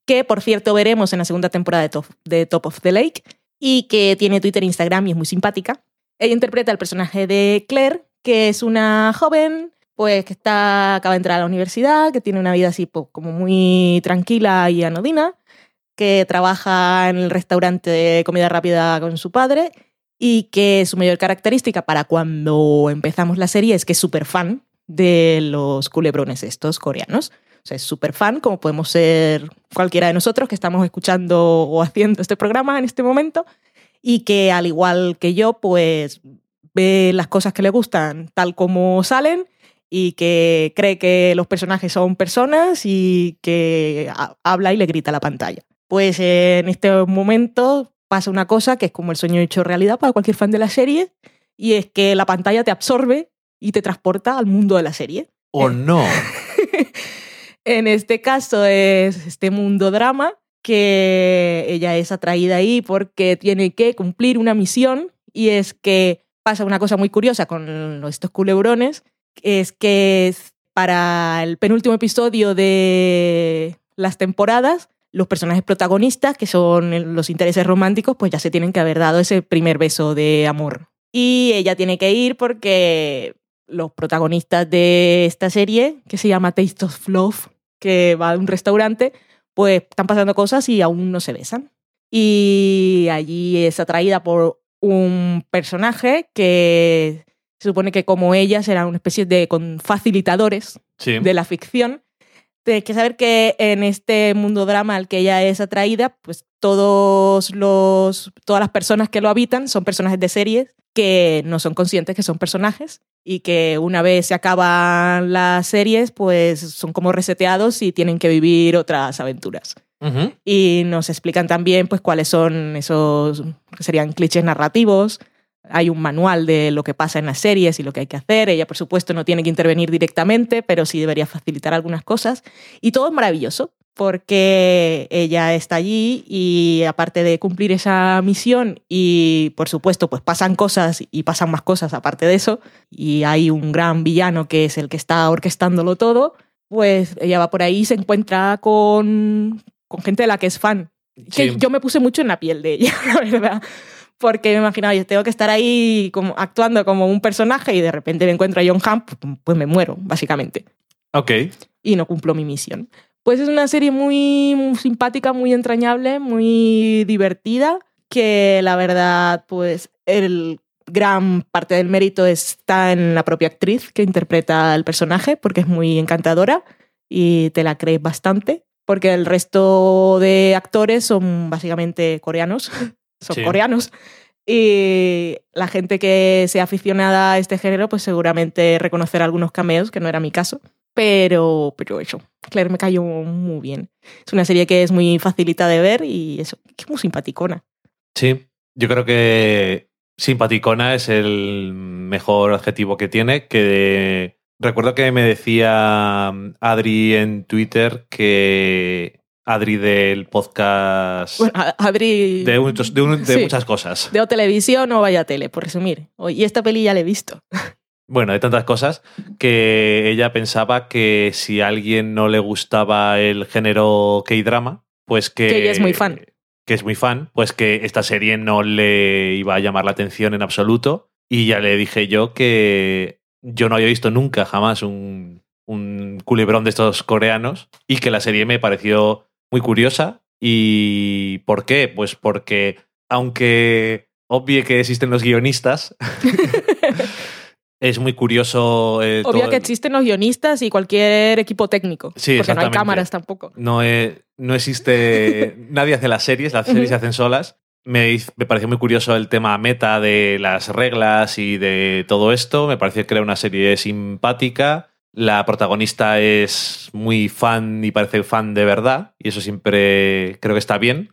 que por cierto veremos en la segunda temporada de Top, Top of the Lake, y que tiene Twitter e Instagram y es muy simpática. Ella interpreta el personaje de Claire, que es una joven pues que está acaba de entrar a la universidad, que tiene una vida así pues, como muy tranquila y anodina, que trabaja en el restaurante de comida rápida con su padre y que su mayor característica para cuando empezamos la serie es que es súper fan de los culebrones estos coreanos. O sea, es súper fan, como podemos ser cualquiera de nosotros que estamos escuchando o haciendo este programa en este momento, y que al igual que yo, pues ve las cosas que le gustan tal como salen y que cree que los personajes son personas y que ha- habla y le grita a la pantalla. Pues en este momento pasa una cosa que es como el sueño hecho realidad para cualquier fan de la serie, y es que la pantalla te absorbe y te transporta al mundo de la serie. ¿O no? En este caso es este mundo drama que ella es atraída ahí porque tiene que cumplir una misión y es que pasa una cosa muy curiosa con estos culebrones, es que para el penúltimo episodio de las temporadas, los personajes protagonistas, que son los intereses románticos, pues ya se tienen que haber dado ese primer beso de amor. Y ella tiene que ir porque los protagonistas de esta serie, que se llama Taste of Love, que va a un restaurante, pues están pasando cosas y aún no se besan. Y allí es atraída por un personaje que se supone que como ella será una especie de con facilitadores Sí. de la ficción. Tienes que saber que en este mundo drama al que ella es atraída, pues todos los, todas las personas que lo habitan son personajes de series que no son conscientes que son personajes y que una vez se acaban las series, pues son como reseteados y tienen que vivir otras aventuras. Ujú. Y nos explican también pues cuáles son esos que serían clichés narrativos. Hay un manual de lo que pasa en las series y lo que hay que hacer. Ella, por supuesto, no tiene que intervenir directamente, pero sí debería facilitar algunas cosas. Y todo es maravilloso, porque ella está allí y aparte de cumplir esa misión y, por supuesto, pues pasan cosas y pasan más cosas aparte de eso, y hay un gran villano que es el que está orquestándolo todo, pues ella va por ahí y se encuentra con, con gente de la que es fan. Que yo me puse mucho en la piel de ella, la verdad. Porque me imaginaba, yo tengo que estar ahí como, actuando como un personaje y de repente me encuentro a John Hamm, pues, pues me muero, básicamente. Ok. Y no cumplo mi misión. Pues es una serie muy, muy simpática, muy entrañable, muy divertida, que la verdad, pues el gran parte del mérito está en la propia actriz que interpreta el personaje, porque es muy encantadora y te la crees bastante, porque el resto de actores son básicamente coreanos, son Sí. coreanos. Y la gente que sea aficionada a este género, pues seguramente reconocerá algunos cameos, que no era mi caso. Pero, pero eso, Claire me cayó muy bien. Es una serie que es muy facilita de ver y eso, que es muy simpaticona. Sí. Yo creo que simpaticona es el mejor adjetivo que tiene. Que recuerdo que me decía Adri en Twitter que Adri del podcast Bueno, Adri de, muchos- de un- de Sí. muchas cosas. de o televisión o vaya tele, por resumir. Y esta peli ya la he visto. Bueno, de tantas cosas que ella pensaba que si a alguien no le gustaba el género K-drama, pues que. Que ella es muy fan. Que es muy fan, pues que esta serie no le iba a llamar la atención en absoluto. Y ya le dije yo que yo no había visto nunca, jamás, un, un culebrón de estos coreanos y que la serie me pareció muy curiosa. ¿Y por qué? Pues porque, aunque obvie que existen los guionistas, es muy curioso. eh, Obvio todo que existen los guionistas y cualquier equipo técnico. Sí, porque no hay cámaras tampoco. no, eh, no existe. nadie hace las series, las series se hacen solas. me, me pareció muy curioso el tema meta de las reglas y de todo esto. Me pareció que era una serie simpática. La protagonista es muy fan y parece fan de verdad. Y eso siempre creo que está bien.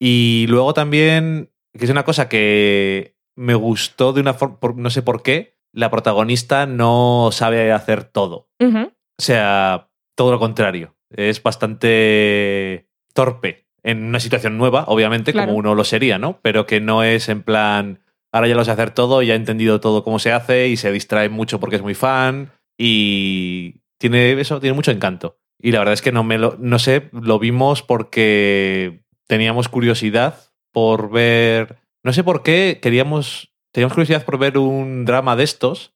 Y luego también, que es una cosa que me gustó de una forma, no sé por qué, la protagonista no sabe hacer todo. O sea, todo lo contrario. Es bastante torpe en una situación nueva, obviamente, Claro. como uno lo sería, ¿no? Pero que no es en plan, ahora ya lo sé hacer todo, ya he entendido todo cómo se hace y se distrae mucho porque es muy fan y tiene eso, tiene mucho encanto. Y la verdad es que no me lo, no sé, lo vimos porque teníamos curiosidad por ver, no sé por qué, queríamos, teníamos curiosidad por ver un drama de estos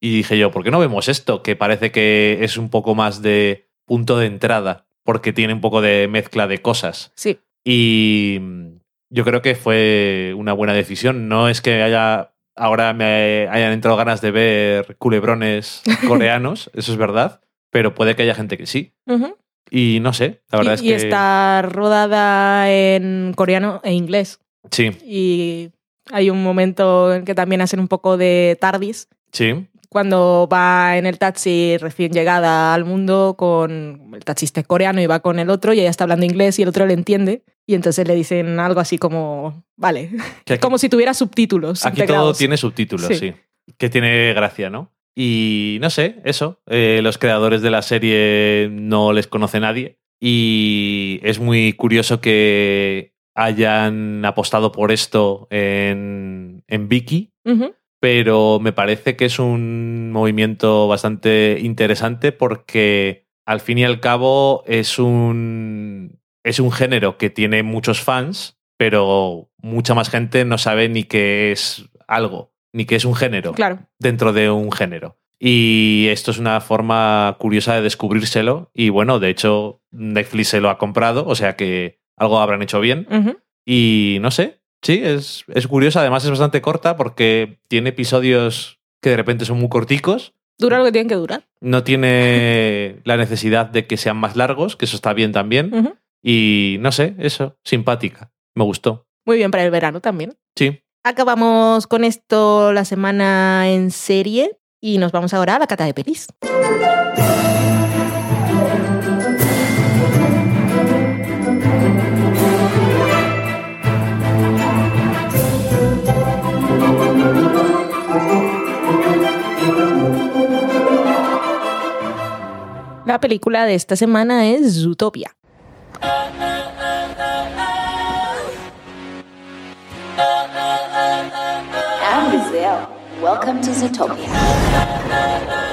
y dije yo, ¿por qué no vemos esto? Que parece que es un poco más de punto de entrada, porque tiene un poco de mezcla de cosas. Sí. Y yo creo que fue una buena decisión. No es que haya ahora me hayan entrado ganas de ver culebrones coreanos, eso es verdad, pero puede que haya gente que sí. Y no sé, la verdad y, es y que está rodada en coreano e inglés. sí, Y hay un momento en que también hacen un poco de tardis, sí, cuando va en el taxi recién llegada al mundo con el taxista es coreano y va con el otro y ella está hablando inglés y el otro le entiende y entonces le dicen algo así como, vale, que aquí- como si tuviera subtítulos. Aquí todo tiene subtítulos, Sí. sí. Que tiene gracia, ¿no? Y no sé, eso. eh, los creadores de la serie no les conoce nadie. Y es muy curioso que hayan apostado por esto en, en Ujú, pero me parece que es un movimiento bastante interesante porque al fin y al cabo es un, es un género que tiene muchos fans, pero mucha más gente no sabe ni qué es algo, ni qué es un género Claro. dentro de un género. Y esto es una forma curiosa de descubrírselo. Y bueno, de hecho, Netflix se lo ha comprado, o sea que algo habrán hecho bien. Y no sé, sí, es, es curiosa. Además, es bastante corta porque tiene episodios que de repente son muy corticos. Dura lo que tienen que durar. No tiene la necesidad de que sean más largos, que eso está bien también. Y no sé, eso, simpática. Me gustó. Muy bien para el verano también. Sí. Acabamos con esto la semana en serie y nos vamos ahora a la cata de pelis. La película de esta semana es Zootopia. Welcome to Zootopia.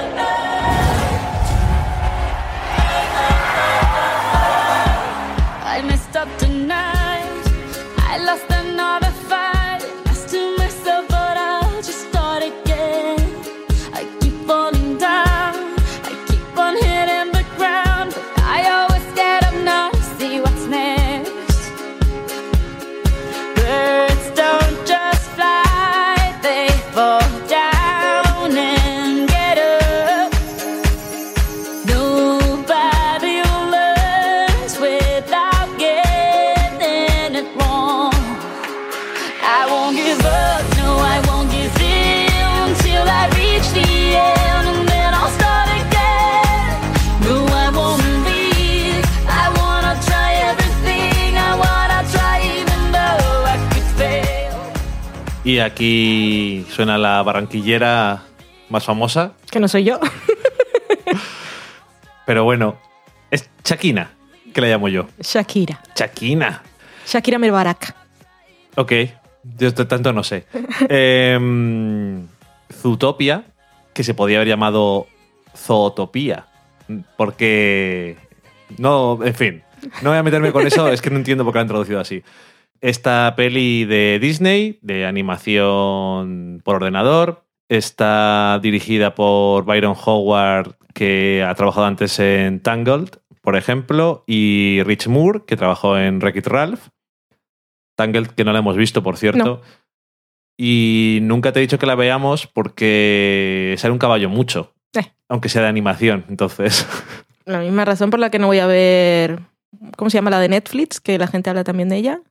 Aquí suena la barranquillera más famosa. Que no soy yo. Pero bueno, es Chaquina, que la llamo yo. Shakira. Chaquina. Shakira Merbarak. Ok, yo tanto no sé. Em, Zootopia, que se podía haber llamado Zootopía, porque... No, en fin, no voy a meterme con eso, es que no entiendo por qué la han traducido así. Esta peli de Disney, de animación por ordenador, está dirigida por Byron Howard, que ha trabajado antes en Tangled, por ejemplo, y Rich Moore, que trabajó en Wreck-It Ralph. Tangled, que no la hemos visto, por cierto. No. Y nunca te he dicho que la veamos porque sale un caballo mucho. Eh. Aunque sea de animación, entonces. La misma razón por la que no voy a ver. ¿Cómo se llama la de Netflix? Que la gente habla también de ella.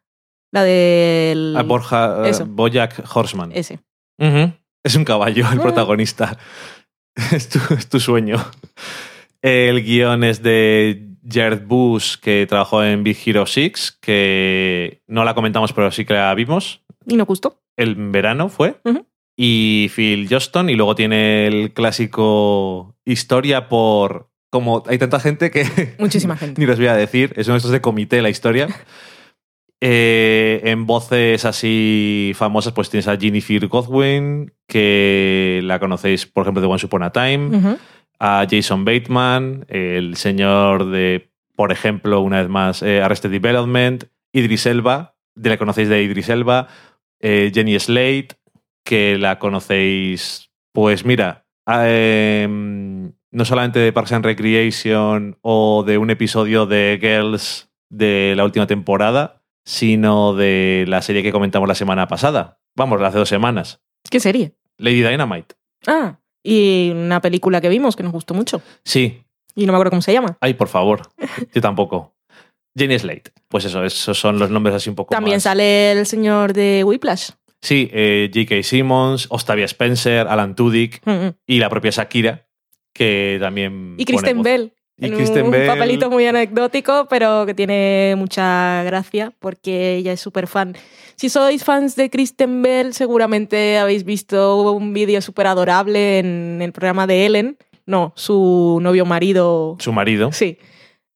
La del... A Borja, eh, Eso. Bojack Horseman. Ese. Ujú. Es un caballo el Ah. protagonista. es, tu, es tu sueño. El guion es de Jared Bush, que trabajó en Big Hero 6, que no la comentamos, pero sí que la vimos. Y nos gustó. El verano fue. Ujú. Y Phil Johnston. Y luego tiene el clásico historia por. Como hay tanta gente que. Muchísima gente. Ni les voy a decir. Es uno de estos de comité la historia. Eh, en voces así famosas, pues tienes a Jennifer Godwin, que la conocéis, por ejemplo, de Once Upon a Time, a Jason Bateman, el señor de, por ejemplo, una vez más, eh, Arrested Development, Idris Elba, de la conocéis de Idris Elba, eh, Jenny Slate, que la conocéis, pues mira, eh, no solamente de Parks and Recreation o de un episodio de Girls de la última temporada, sino de la serie que comentamos la semana pasada. Vamos, hace dos semanas. ¿Qué serie? Lady Dynamite. Ah, y una película que vimos que nos gustó mucho. Sí. Y no me acuerdo cómo se llama. Ay, por favor. Yo tampoco. Jenny Slate. Pues eso, esos son los nombres así un poco También más. sale el señor de Whiplash. Sí, eh, J.K. Simmons, Octavia Spencer, Alan Tudyk Mm, mm. y la propia Shakira, que también. Y Kristen. Bell. Y en Kristen un Bell. papelito muy anecdótico, pero que tiene mucha gracia porque ella es súper fan. Si sois fans de Kristen Bell, seguramente habéis visto un vídeo súper adorable en el programa de Ellen. No, su novio marido. Su marido. Sí.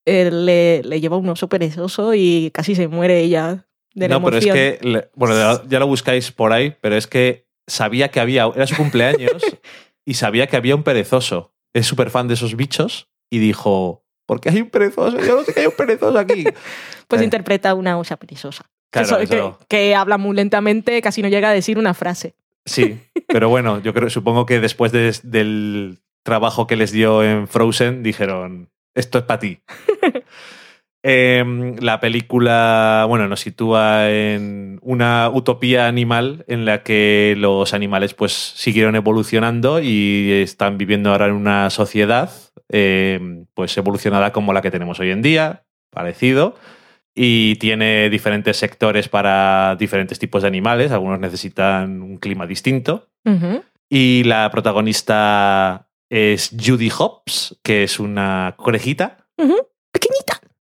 Él le, le lleva un oso perezoso y casi se muere ella de la no, pero es que. Bueno, ya lo buscáis por ahí, pero es que sabía que había. Era su cumpleaños y sabía que había un perezoso. Es súper fan de esos bichos y dijo: ¿Por qué hay un perezoso? Yo no sé que hay un perezoso aquí. Pues Eh, interpreta una osa perezosa. Claro, eso. que, que habla muy lentamente, casi no llega a decir una frase. Sí, pero bueno, yo creo, supongo que después de- del trabajo que les dio en Frozen, dijeron, esto es para ti. Em, la película, bueno, nos sitúa en una utopía animal en la que los animales pues siguieron evolucionando y están viviendo ahora en una sociedad em, pues evolucionada como la que tenemos hoy en día, parecido, y tiene diferentes sectores para diferentes tipos de animales, algunos necesitan un clima distinto. Y la protagonista es Judy Hopps, que es una conejita. Pequeñita.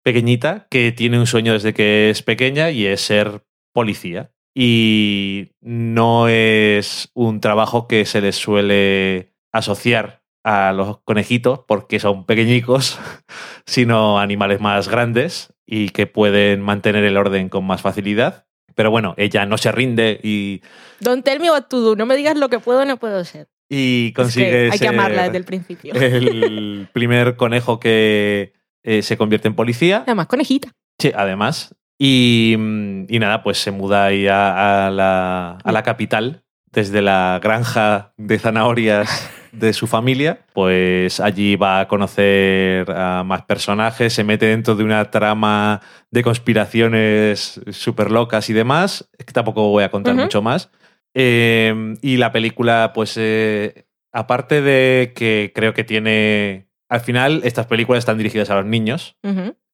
Pequeñita que tiene un sueño desde que es pequeña y es ser policía. Y no es un trabajo que se les suele asociar a los conejitos porque son pequeñicos, sino animales más grandes y que pueden mantener el orden con más facilidad. Pero bueno, ella no se rinde y, Don't tell me what to do. No me digas lo que puedo o no puedo ser. y Es que consigue hay que amarla desde el principio. el primer conejo que eh, se convierte en policía. Además, conejita. Sí, además. Y, mm, y nada, pues se muda ahí a, a la, a la capital, desde la granja de zanahorias de su familia. Pues allí va a conocer a más personajes, se mete dentro de una trama de conspiraciones súper locas y demás. Es que tampoco voy a contar mucho más. Eh, y la película, pues, eh, aparte de que creo que tiene. Al final, estas películas están dirigidas a los niños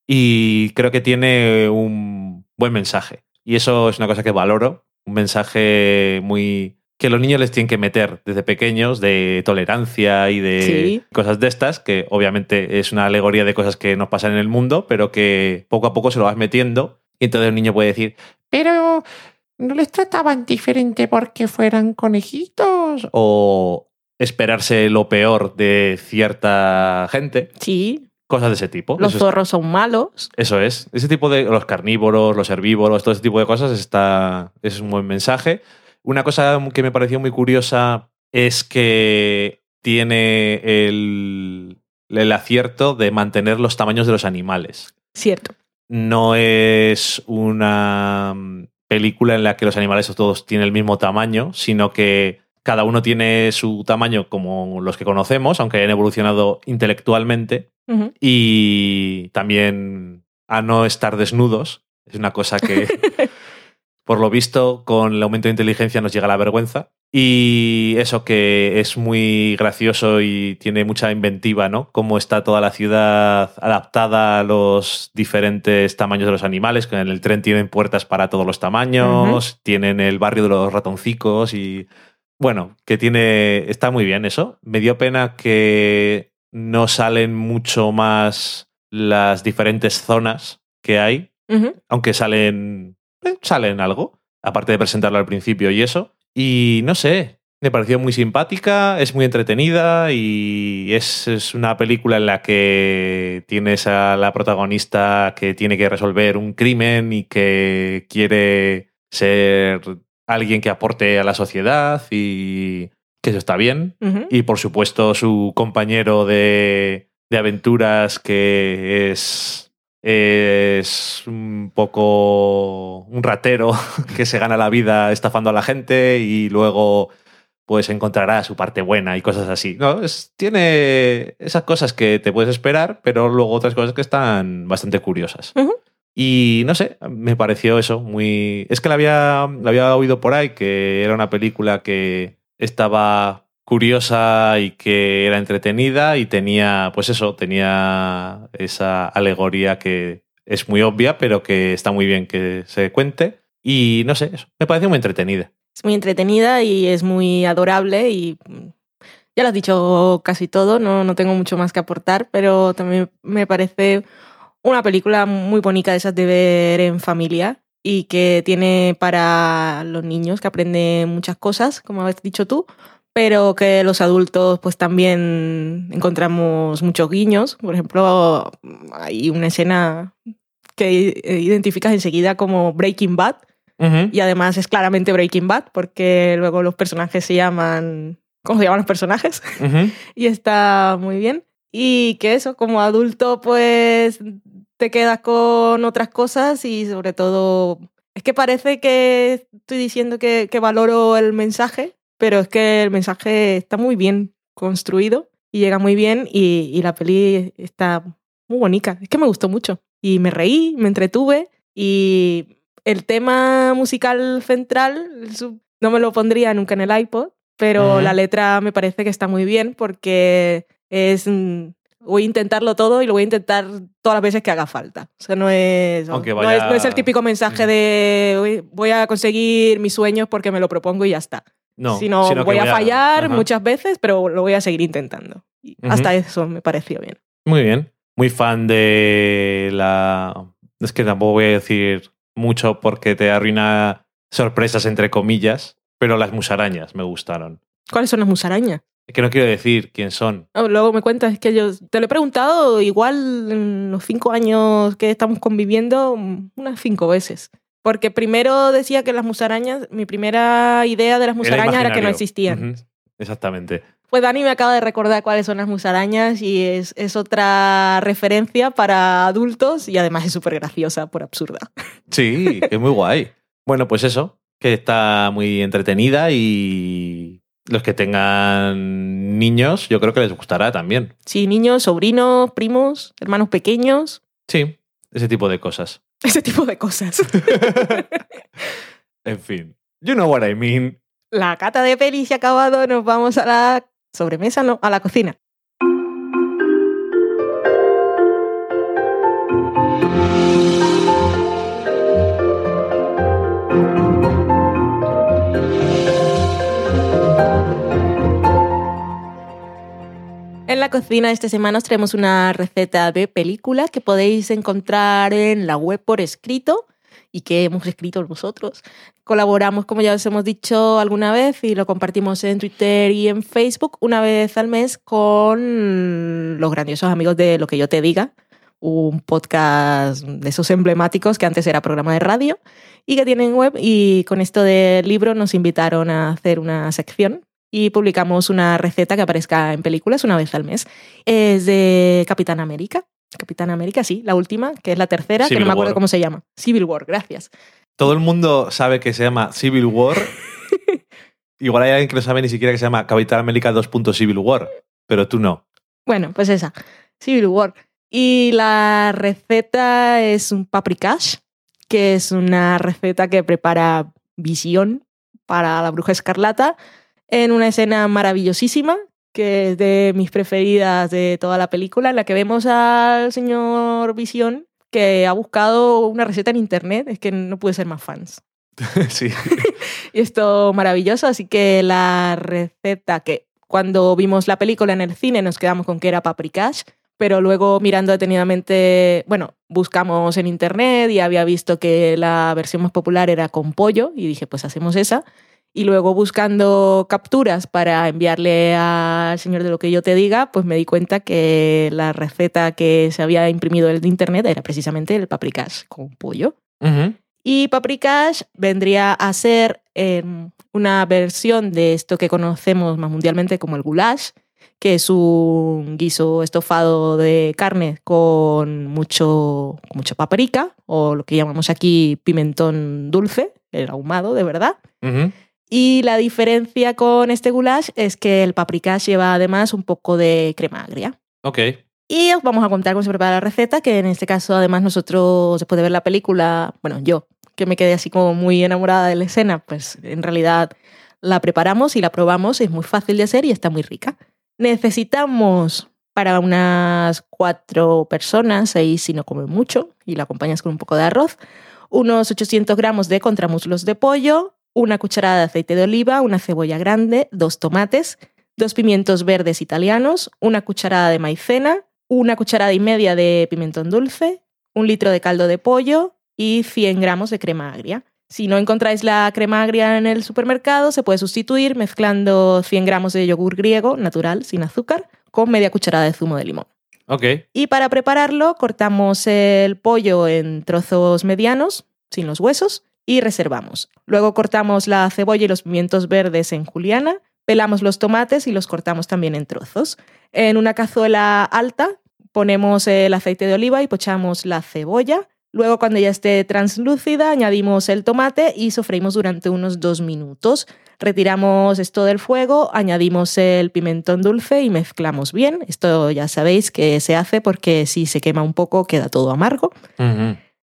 y creo que tiene un buen mensaje. Y eso es una cosa que valoro, un mensaje muy que los niños les tienen que meter desde pequeños de tolerancia y de Sí. cosas de estas, que obviamente es una alegoría de cosas que nos pasan en el mundo, pero que poco a poco se lo vas metiendo y entonces el niño puede decir, pero no les trataban diferente porque fueran conejitos o esperarse lo peor de cierta gente, Sí. cosas de ese tipo. Los Eso es- zorros son malos. eso es. Ese tipo de. Los carnívoros, los herbívoros, todo ese tipo de cosas está, es un buen mensaje. Una cosa que me pareció muy curiosa es que tiene el, el acierto de mantener los tamaños de los animales. Cierto. No es una mm, película en la que los animales todos tienen el mismo tamaño, sino que cada uno tiene su tamaño como los que conocemos, aunque hayan evolucionado intelectualmente y también a no estar desnudos. Es una cosa que por lo visto, con el aumento de inteligencia nos llega la vergüenza. Y eso que es muy gracioso y tiene mucha inventiva, ¿no? Cómo está toda la ciudad adaptada a los diferentes tamaños de los animales, que en el tren tienen puertas para todos los tamaños, tienen el barrio de los ratoncicos y bueno, que tiene está muy bien eso. Me dio pena que no salen mucho más las diferentes zonas que hay, aunque salen eh, salen algo, aparte de presentarlo al principio y eso. Y no sé, me pareció muy simpática, es muy entretenida y es, es una película en la que tienes a la protagonista que tiene que resolver un crimen y que quiere ser alguien que aporte a la sociedad y que eso está bien. Y por supuesto su compañero de, de aventuras que es, es un poco un ratero que se gana la vida estafando a la gente y luego pues encontrará su parte buena y cosas así. No, es, tiene esas cosas que te puedes esperar, pero luego otras cosas que están bastante curiosas. Y no sé, me pareció eso muy... Es que la había, la había oído por ahí, que era una película que estaba curiosa y que era entretenida y tenía, pues eso, tenía esa alegoría que es muy obvia, pero que está muy bien que se cuente. Y no sé, eso, me pareció muy entretenida. Es muy entretenida y es muy adorable y ya lo has dicho casi todo, no, no tengo mucho más que aportar, pero también me parece una película muy bonita de esas de ver en familia y que tiene para los niños que aprenden muchas cosas, como has dicho tú, pero que los adultos pues también encontramos muchos guiños. Por ejemplo, hay una escena que identificas enseguida como Breaking Bad, y además es claramente Breaking Bad, porque luego los personajes se llaman. ¿Cómo se llaman los personajes? Y está muy bien. Y que eso, como adulto, pues te quedas con otras cosas y sobre todo. Es que parece que estoy diciendo que, que valoro el mensaje, pero es que el mensaje está muy bien construido y llega muy bien y, y la peli está muy bonita. Es que me gustó mucho. Y me reí, me entretuve y el tema musical central no me lo pondría nunca en el iPod, pero la letra me parece que está muy bien porque es... mm, Voy a intentarlo todo y lo voy a intentar todas las veces que haga falta. O sea, no es, no es, no es el típico mensaje Ujú. de "Voy- a conseguir mis sueños porque me lo propongo y ya está. No, sino, voy, a fallar muchas veces, pero lo voy a seguir intentando. Y. Hasta eso me pareció bien. Muy bien. Muy fan de la. Es que tampoco voy a decir mucho porque te arruina sorpresas entre comillas, pero las musarañas me gustaron. ¿Cuáles son las musarañas? Es que no quiero decir quién son. Luego me cuentas, es que yo te lo he preguntado igual en los cinco años que estamos conviviendo mm, unas cinco veces. Porque primero decía que las musarañas, mi primera idea de las musarañas era, que no existían. Exactamente. Pues Dani me acaba de recordar cuáles son las musarañas y es, es otra referencia para adultos y además es súper graciosa por absurda. Sí, es muy guay. Bueno, pues eso, que está muy entretenida y los que tengan niños, yo creo que les gustará también. Sí, niños, sobrinos, primos, hermanos pequeños, Sí, ese tipo de cosas. ese tipo de cosas. En fin, you know what I mean. La cata de pelis se ha acabado, nos vamos a la sobremesa, no, a la cocina. En la cocina esta semana os traemos una receta de película que podéis encontrar en la web por escrito y que hemos escrito nosotros. Colaboramos, como ya os hemos dicho alguna vez, y lo compartimos en Twitter y en Facebook una vez al mes con los grandiosos amigos de Lo que yo te diga, un podcast de esos emblemáticos que antes era programa de radio y que tienen web. Y con esto del libro nos invitaron a hacer una sección y publicamos una receta que aparezca en películas una vez al mes. Es de Capitán América. Capitán América, sí, la última, que es la tercera, que no me acuerdo War. cómo se llama. Civil War, gracias. Todo el mundo sabe que se llama Civil War. Igual hay alguien que no sabe ni siquiera que se llama Capitán América 2. Civil War, pero tú no. Bueno, pues esa, Civil War. Y la receta es un paprikash, que es una receta que prepara Visión para la bruja escarlata en una escena maravillosísima que es de mis preferidas de toda la película, en la que vemos al señor Visión que ha buscado una receta en internet, es que no puede ser más fans. sí. Y esto maravilloso, así que la receta que cuando vimos la película en el cine nos quedamos con que era paprikash, pero luego mirando detenidamente, bueno, buscamos en internet y había visto que la versión más popular era con pollo y dije, pues hacemos esa. Y luego buscando capturas para enviarle al señor de lo que yo te diga, pues me di cuenta que la receta que se había imprimido en internet era precisamente el paprikash con pollo. Ujú. Y paprikash vendría a ser eh, una versión de esto que conocemos más mundialmente como el goulash, que es un guiso estofado de carne con mucho, con mucha paprika, o lo que llamamos aquí pimentón dulce, el ahumado de verdad. Ujú. Y la diferencia con este goulash es que el paprikash lleva además un poco de crema agria. Ok. Y os vamos a contar cómo se prepara la receta, que en este caso además nosotros, después de ver la película, bueno, yo, que me quedé así como muy enamorada de la escena, pues en realidad la preparamos y la probamos, es muy fácil de hacer y está muy rica. Necesitamos para unas cuatro personas, seis si no comen mucho, y la acompañas con un poco de arroz, unos 800 gramos de contramuslos de pollo, una cucharada de aceite de oliva, una cebolla grande, dos tomates, dos pimientos verdes italianos, una cucharada de maicena, una cucharada y media de pimentón dulce, un litro de caldo de pollo y 100 gramos de crema agria. Si no encontráis la crema agria en el supermercado, se puede sustituir mezclando 100 gramos de yogur griego natural sin azúcar con media cucharada de zumo de limón. Ok. Y para prepararlo, cortamos el pollo en trozos medianos, sin los huesos, y reservamos. Luego cortamos la cebolla y los pimientos verdes en juliana, pelamos los tomates y los cortamos también en trozos. En una cazuela alta ponemos el aceite de oliva y pochamos la cebolla. Luego, cuando ya esté translúcida, añadimos el tomate y sofreímos durante unos dos minutos. Retiramos esto del fuego, añadimos el pimentón dulce y mezclamos bien. Esto ya sabéis que se hace porque si se quema un poco queda todo amargo.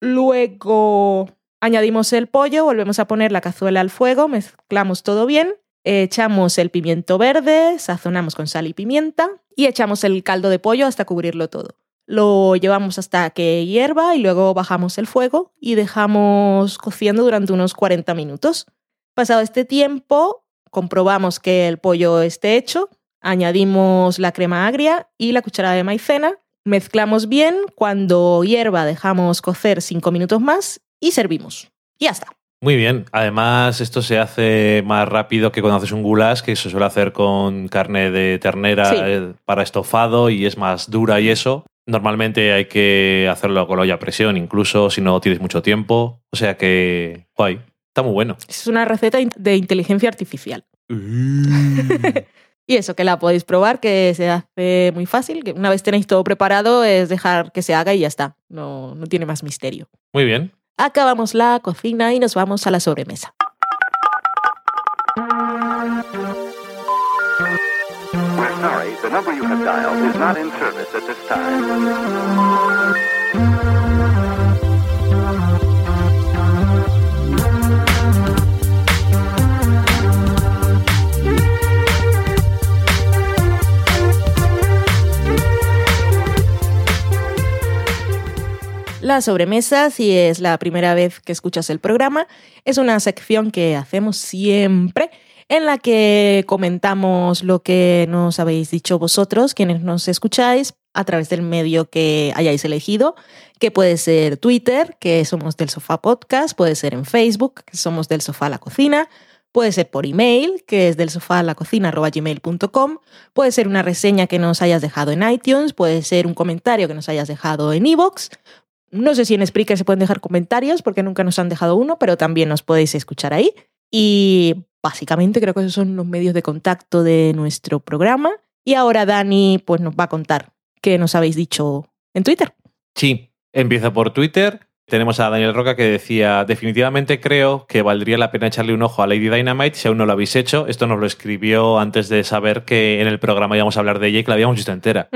Luego añadimos el pollo, volvemos a poner la cazuela al fuego, mezclamos todo bien, echamos el pimiento verde, sazonamos con sal y pimienta y echamos el caldo de pollo hasta cubrirlo todo. Lo llevamos hasta que hierva y luego bajamos el fuego y dejamos cociendo durante unos 40 minutos. Pasado este tiempo, comprobamos que el pollo esté hecho, añadimos la crema agria y la cucharada de maicena, mezclamos bien, cuando hierva dejamos cocer 5 minutos más y servimos. Y ya está. Muy bien. Además, esto se hace más rápido que cuando haces un goulash, que se suele hacer con carne de ternera Sí. eh, para estofado y es más dura y eso. Normalmente hay que hacerlo con la olla a presión, incluso si no tienes mucho tiempo. O sea que, guay. Está muy bueno. Es una receta de inteligencia artificial. Y eso, que la podéis probar, que se hace muy fácil, que una vez tenéis todo preparado es dejar que se haga y ya está. No, no tiene más misterio. Muy bien. Acabamos la cocina y nos vamos a la sobremesa. Sorry, the number you have dialed is not in service at this time. La sobremesa, si es la primera vez que escuchas el programa, es una sección que hacemos siempre en la que comentamos lo que nos habéis dicho vosotros, quienes nos escucháis, a través del medio que hayáis elegido, que puede ser Twitter, que somos del Sofá Podcast, puede ser en Facebook, que somos del Sofá a la Cocina, puede ser por email, que es del sofá la cocina gmail.com, puede ser una reseña que nos hayas dejado en iTunes, puede ser un comentario que nos hayas dejado en iVoox, no sé si en Spreaker se pueden dejar comentarios porque nunca nos han dejado uno, pero también nos podéis escuchar ahí. Y básicamente creo que esos son los medios de contacto de nuestro programa. Y ahora Dani pues nos va a contar qué nos habéis dicho en Twitter. Sí, empieza por Twitter. Tenemos a Daniel Roca que decía, definitivamente creo que valdría la pena echarle un ojo a Lady Dynamite si aún no lo habéis hecho. Esto nos lo escribió antes de saber que en el programa íbamos a hablar de ella y que la habíamos visto entera.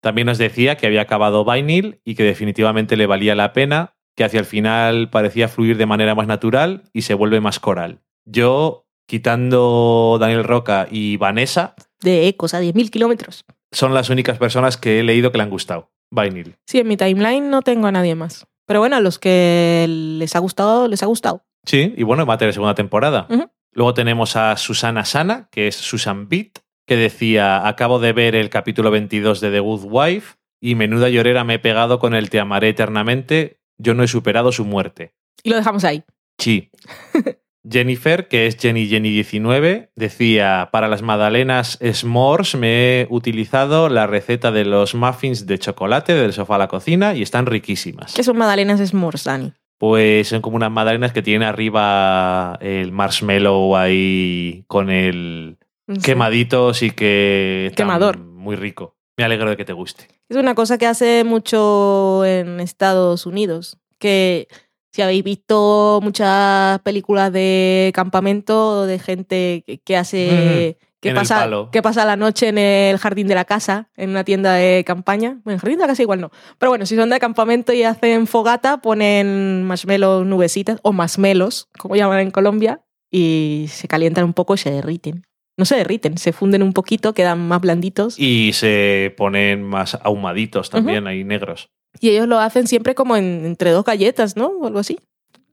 También nos decía que había acabado Vinyl y que definitivamente le valía la pena, que hacia el final parecía fluir de manera más natural y se vuelve más coral. Yo, quitando Daniel Roca y Vanessa, De Ecos a 10.000 kilómetros. son las únicas personas que he leído que le han gustado. Vinyl. Sí, en mi timeline no tengo a nadie más. Pero bueno, a los que les ha gustado, les ha gustado. Sí, y bueno, va a tener segunda temporada. Luego tenemos a Susana Sana, que es Susan Beat, que decía, acabo de ver el capítulo 22 de The Good Wife y menuda llorera me he pegado con el Te amaré eternamente, yo no he superado su muerte. Y lo dejamos ahí. Sí. Jennifer, que es Jenny Jenny 19, decía, para las magdalenas s'mores me he utilizado la receta de los muffins de chocolate del sofá a la cocina y están riquísimas. Que son magdalenas s'mores, Dani. Pues son como unas magdalenas que tienen arriba el marshmallow ahí con el Quemaditos y que... Quemador. Muy rico. Me alegro de que te guste. Es una cosa que hace mucho en Estados Unidos. Que si habéis visto muchas películas de campamento de gente que, hace. El pasa, palo. que pasa la noche en el jardín de la casa, en una tienda de campaña. Bueno, en el jardín de la casa igual no. Pero bueno, si son de campamento y hacen fogata, ponen marshmallows, nubecitas, o masmelos, como llaman en Colombia, y se calientan un poco y se derriten. No se derriten, se funden un poquito, quedan más blanditos. Y se ponen más ahumaditos también, ahí negros. Y ellos lo hacen siempre como en- entre dos galletas, ¿no? O algo así.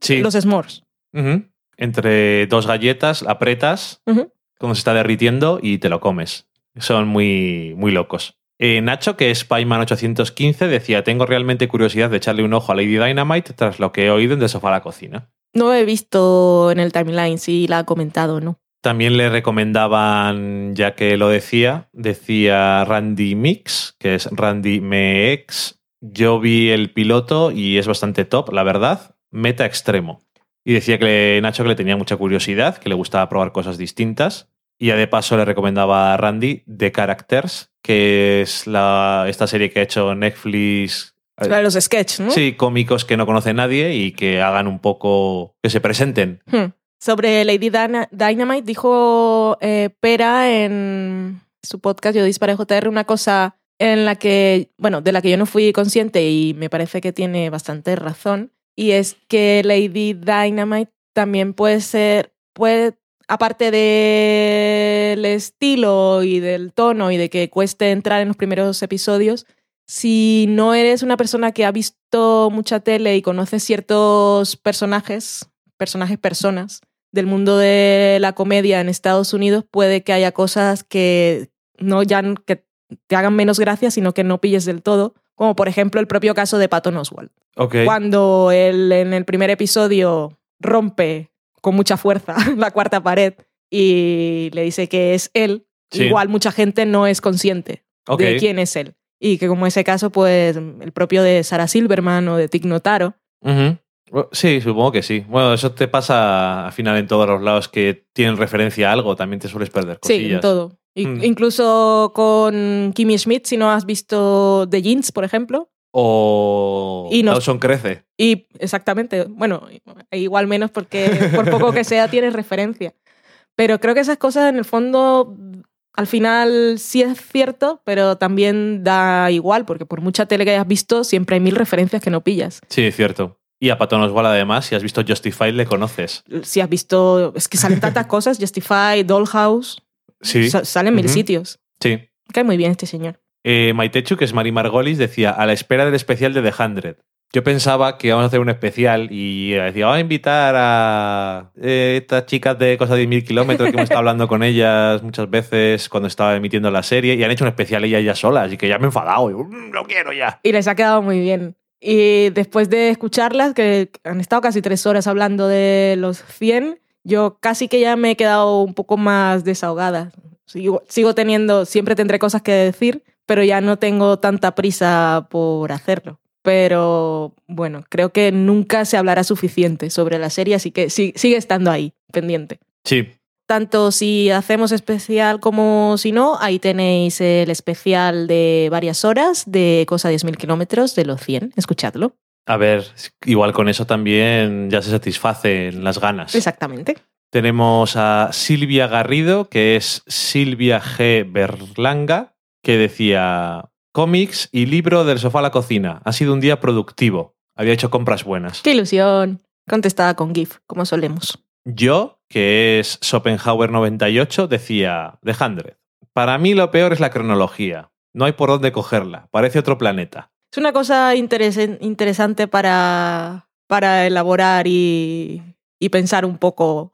Sí. Los s'mores. Entre dos galletas, apretas cuando se está derritiendo y te lo comes. Son muy, muy locos. Eh, Nacho, que es Payman815, decía: Tengo realmente curiosidad de echarle un ojo a Lady Dynamite tras lo que he oído en De Sofá a la Cocina. No he visto en el timeline si la ha comentado o no. También le recomendaban, ya que lo decía, decía Randy Mix, que es Randy Mex. Yo vi el piloto y es bastante top, la verdad. Meta extremo. Y decía que Nacho que le tenía mucha curiosidad, que le gustaba probar cosas distintas. Y ya de paso le recomendaba a Randy The Characters, que es la, esta serie que ha hecho Netflix. eh, Claro, los sketch, ¿no? Sí, cómicos que no conoce nadie y que hagan un poco. que se presenten. Hmm. Sobre Lady Dyna- Dynamite dijo eh, Pera en su podcast Yo Disparé JR una cosa en la que, bueno, de la que yo no fui consciente y me parece que tiene bastante razón, y es que Lady Dynamite también puede ser, puede, aparte del estilo y del tono y de que cueste entrar en los primeros episodios, si no eres una persona que ha visto mucha tele y conoce ciertos personajes, personajes personas del mundo de la comedia en Estados Unidos, puede que haya cosas que no ya que te hagan menos gracia, sino que no pilles del todo, como por ejemplo el propio caso de Patton Oswalt. Ok. Cuando él en el primer episodio rompe con mucha fuerza la cuarta pared y le dice que es él, Sí. igual mucha gente no es consciente de quién es él. Y que como ese caso, pues el propio de Sarah Silverman o de Tig Notaro, Sí, supongo que sí. Bueno, eso te pasa al final en todos los lados que tienen referencia a algo, también te sueles perder cosillas. Sí, en todo. Mm. Incluso con Kimmy Schmidt, si no has visto The Jeans, por ejemplo. O Y nos- Dawson crece. Y exactamente, bueno, igual menos porque por poco que sea tienes referencia. Pero creo que esas cosas en el fondo al final sí es cierto, pero también da igual, porque por mucha tele que hayas visto, siempre hay mil referencias que no pillas. Sí, es cierto. Y a Patton Oswalt, además, si has visto Justified, le conoces. Si has visto, es que salen tantas cosas, Justify, Dollhouse, Sí. sa- salen mil sitios. Sí. Cae muy bien este señor. Eh, Maitechu, que es Mari Margolis, decía, a la espera del especial de The Hundred. Yo pensaba que íbamos a hacer un especial y decía, vamos a invitar a eh, estas chicas de cosas de 10.000 kilómetros que hemos estado hablando con ellas muchas veces cuando estaba emitiendo la serie y han hecho un especial ellas ya solas y que ya me he enfadado. Y, "Mm, lo quiero ya. Y les ha quedado muy bien. Y después de escucharlas, que han estado casi tres horas hablando de los 100, yo casi que ya me he quedado un poco más desahogada. Sigo, sigo teniendo, siempre tendré cosas que decir, pero ya no tengo tanta prisa por hacerlo. Pero bueno, creo que nunca se hablará suficiente sobre la serie, así que sí- sigue estando ahí, pendiente. Sí, Tanto si hacemos especial como si no, ahí tenéis el especial de varias horas de Cosa 10.000 kilómetros de los 100. Escuchadlo. a ver, igual con eso también ya se satisfacen las ganas. Exactamente. Tenemos a Silvia Garrido, que es Silvia G. Berlanga, que decía cómics y libro del sofá a la cocina. Ha sido un día productivo. Había hecho compras buenas. ¡Qué ilusión! Contestada con GIF, como solemos. Yo, que es Schopenhauer 98, decía, de Hundred. Para mí lo peor es la cronología. No hay por dónde cogerla. Parece otro planeta. Es una cosa interesante para, para elaborar y, y pensar un poco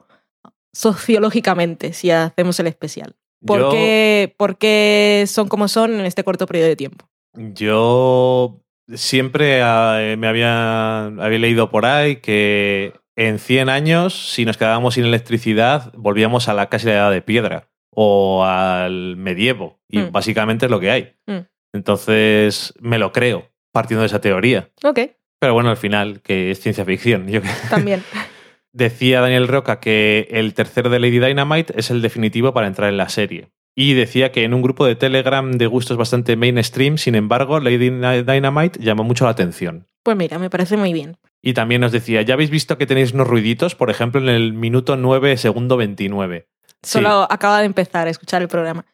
sociológicamente si hacemos el especial. ¿Por, Yo- qué, por qué son como son en este corto periodo de tiempo? Yo siempre eh, me había, había leído por ahí que en 100 años, si nos quedábamos sin electricidad, volvíamos a la casi la edad de piedra o al medievo. Y Mm. básicamente es lo que hay. Mm. Entonces, me lo creo, partiendo de esa teoría. Ok, Pero bueno, al final, que es ciencia ficción. Yo también. Decía Daniel Roca que el tercero de Lady Dynamite es el definitivo para entrar en la serie. Y decía que en un grupo de Telegram de gustos bastante mainstream, sin embargo, Lady Dynamite llamó mucho la atención. Pues mira, me parece muy bien. Y también nos decía, ¿ya habéis visto que tenéis unos ruiditos? Por ejemplo, en el minuto 9, segundo 29. Solo acaba de empezar a escuchar el programa.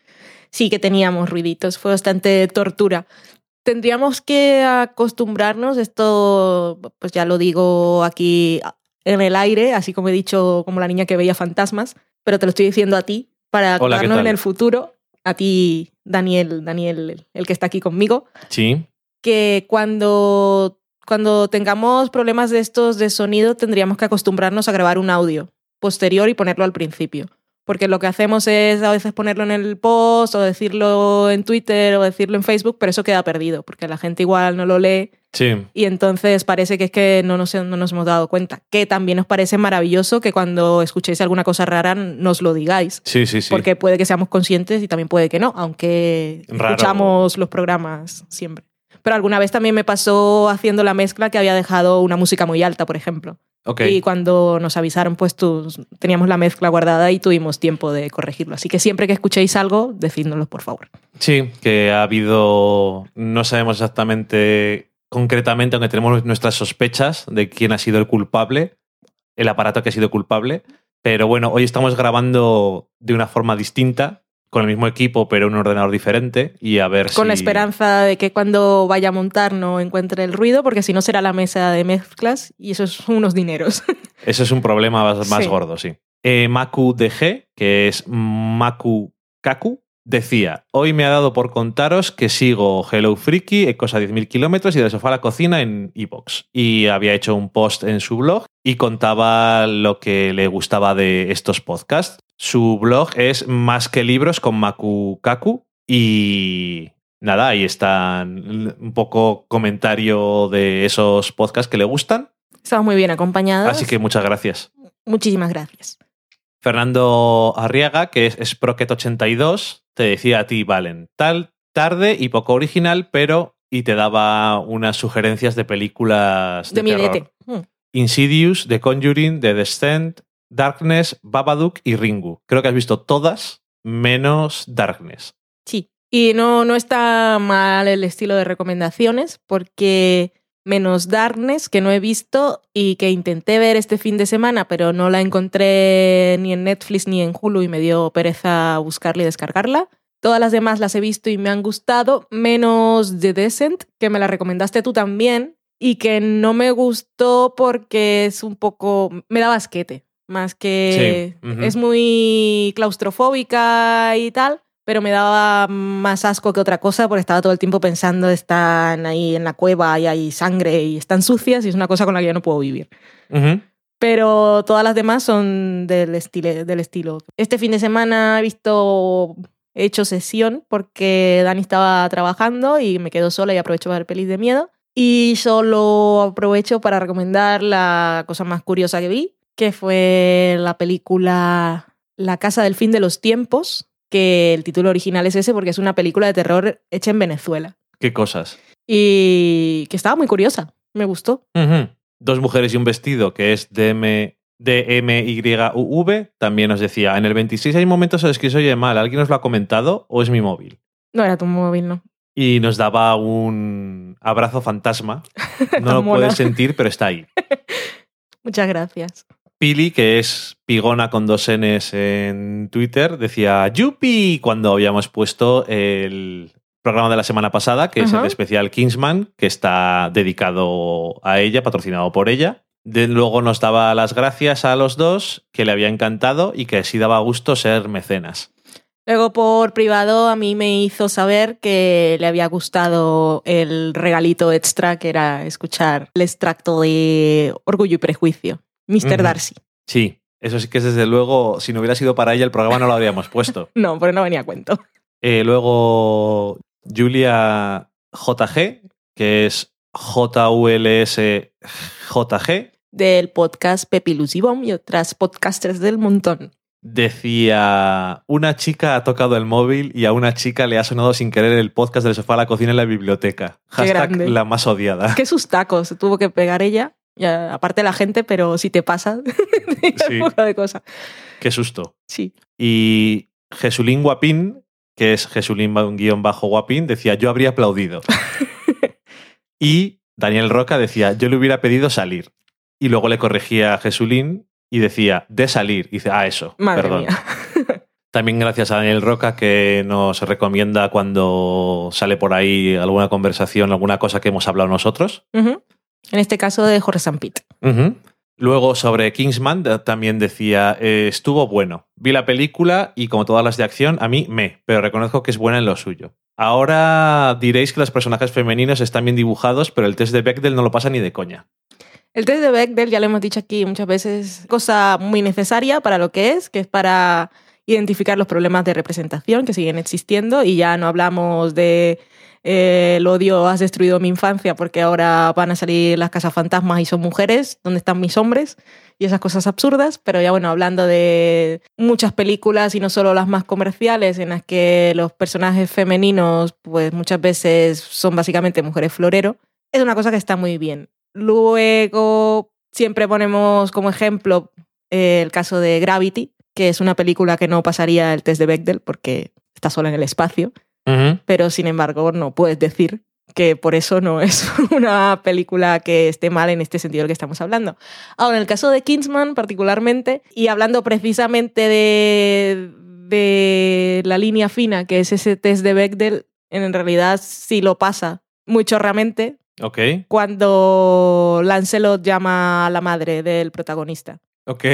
Sí que teníamos ruiditos, fue bastante tortura. Tendríamos que acostumbrarnos, esto pues ya lo digo aquí en el aire, así como he dicho como la niña que veía fantasmas, pero te lo estoy diciendo a ti para Hola, ¿qué acordarnos en el futuro, a ti Daniel, Daniel, el que está aquí conmigo, Sí. que cuando, cuando tengamos problemas de estos de sonido tendríamos que acostumbrarnos a grabar un audio posterior y ponerlo al principio. Porque lo que hacemos es a veces ponerlo en el post o decirlo en Twitter o decirlo en Facebook, pero eso queda perdido, porque la gente igual no lo lee Sí. y entonces parece que es que no nos, no nos hemos dado cuenta. Que también nos parece maravilloso que cuando escuchéis alguna cosa rara nos lo digáis. Sí, sí, sí. Porque puede que seamos conscientes y también puede que no, aunque Raro. escuchamos los programas siempre. Pero alguna vez también me pasó haciendo la mezcla que había dejado una música muy alta, por ejemplo. Y cuando nos avisaron, pues tú- teníamos la mezcla guardada y tuvimos tiempo de corregirlo. Así que siempre que escuchéis algo, decídnoslo, por favor. Sí, que ha habido, no sabemos exactamente, concretamente, aunque tenemos nuestras sospechas de quién ha sido el culpable, el aparato que ha sido culpable, pero bueno, hoy estamos grabando de una forma distinta, con el mismo equipo, pero un ordenador diferente, y a ver Con la esperanza de que cuando vaya a montar no encuentre el ruido, porque si no será la mesa de mezclas y eso es unos dineros. Eso es un problema más, más Sí. gordo, sí. Eh, Maku DG, que es Maku Kaku, decía: Hoy me ha dado por contaros que sigo Hello Freaky, Ecos a 10.000 kilómetros y del sofá a la cocina en Evox. Y había hecho un post en su blog y contaba lo que le gustaba de estos podcasts. Su blog es Más que libros con Maku Kaku y. Nada, ahí están un poco comentario de esos podcasts que le gustan. Estamos muy bien acompañados. Así que muchas gracias. Muchísimas gracias. Fernando Arriaga, que es Sprocket82, te decía a ti, Valen, tal, tarde y poco original, pero. y te daba unas sugerencias de películas de, De terror. Mm. Insidious, The Conjuring, The Descent, Darkness, Babadook y Ringu. Creo que has visto todas menos Darkness. Sí. Y no, no está mal el estilo de recomendaciones, porque menos Darkness, que no he visto y que intenté ver este fin de semana, pero no la encontré ni en Netflix ni en Hulu y me dio pereza buscarla y descargarla. Todas las demás las he visto y me han gustado, menos The Descent, que me la recomendaste tú también, y que no me gustó porque es un poco... me da basquete, más que... Sí, ujú. Es muy claustrofóbica y tal, pero me daba más asco que otra cosa porque estaba todo el tiempo pensando, están ahí en la cueva y hay sangre y están sucias y es una cosa con la que yo no puedo vivir. Ujú. Pero todas las demás son del, estilo, del estilo. Este fin de semana he visto, he hecho sesión porque Dani estaba trabajando y me quedo sola y aprovecho para ver pelis de miedo. Y solo aprovecho para recomendar la cosa más curiosa que vi, que fue la película La Casa del Fin de los Tiempos, que el título original es ese porque es una película de terror hecha en Venezuela. ¿Qué cosas? Y que estaba muy curiosa, me gustó. Dos mujeres y un vestido, que es DM, DMYUV, también nos decía, en el 26 hay momentos en los que se oye mal, ¿alguien os lo ha comentado o es mi móvil? No era tu móvil, ¿no? Y nos daba un abrazo fantasma. No lo Mola. puedes sentir, pero está ahí. Muchas gracias. Pili, que es Pigona con dos Ns en Twitter, decía Yupi cuando habíamos puesto el, programa de la semana pasada, que es el especial Kingsman, que está dedicado a ella, patrocinado por ella. De, luego nos daba las gracias a los dos, que le había encantado y que sí daba gusto ser mecenas. Luego por privado a mí me hizo saber que le había gustado el regalito extra que era escuchar el extracto de Orgullo y Prejuicio, Mr. Darcy. Sí, eso sí que es desde luego, si no hubiera sido para ella, el programa no lo habríamos puesto. No, porque no venía a cuento. Eh, luego Julia JG, que es J-U-L-S-J-G, Del podcast Pepi Lucy Bomb y otras podcasters del montón. decía, una chica ha tocado el móvil y a una chica le ha sonado sin querer el podcast del sofá a la cocina en la biblioteca. Qué Hashtag grande. la más odiada. Que sus tacos se tuvo que pegar ella. Aparte la gente, pero si te pasa, Sí. un poco de cosa. Qué susto. Sí. Y Jesulín Guapín, que es Jesulín guion bajo Guapín, decía, yo habría aplaudido. y Daniel Roca decía, yo le hubiera pedido salir. Y luego le corregía a Jesulín y decía, de salir. Y dice, ah, eso, Madre perdón. mía. También gracias a Daniel Roca que nos recomienda cuando sale por ahí alguna conversación, alguna cosa que hemos hablado nosotros. En este caso de Jorge Sampit. Ujú. Luego sobre Kingsman da- también decía, eh, estuvo bueno. Vi la película y como todas las de acción, a mí me, pero reconozco que es buena en lo suyo. Ahora diréis que los personajes femeninos están bien dibujados, pero el test de Bechdel no lo pasa ni de coña. El test de Bechdel, ya lo hemos dicho aquí muchas veces, cosa muy necesaria para lo que es, que es para identificar los problemas de representación que siguen existiendo y ya no hablamos de eh, el odio has destruido mi infancia porque ahora van a salir las casas fantasmas y son mujeres, ¿dónde están mis hombres? Y esas cosas absurdas, pero ya bueno, hablando de muchas películas y no solo las más comerciales en las que los personajes femeninos pues muchas veces son básicamente mujeres florero, es una cosa que está muy bien. Luego, siempre ponemos como ejemplo eh, el caso de Gravity, que es una película que no pasaría el test de Bechdel porque está sola en el espacio, pero sin embargo no puedes decir que por eso no es una película que esté mal en este sentido del que estamos hablando. Ahora, en el caso de Kingsman particularmente, y hablando precisamente de, de la línea fina, que es ese test de Bechdel, en realidad sí lo pasa muy chorramente, Ok, cuando Lancelot llama a la madre del protagonista. ok.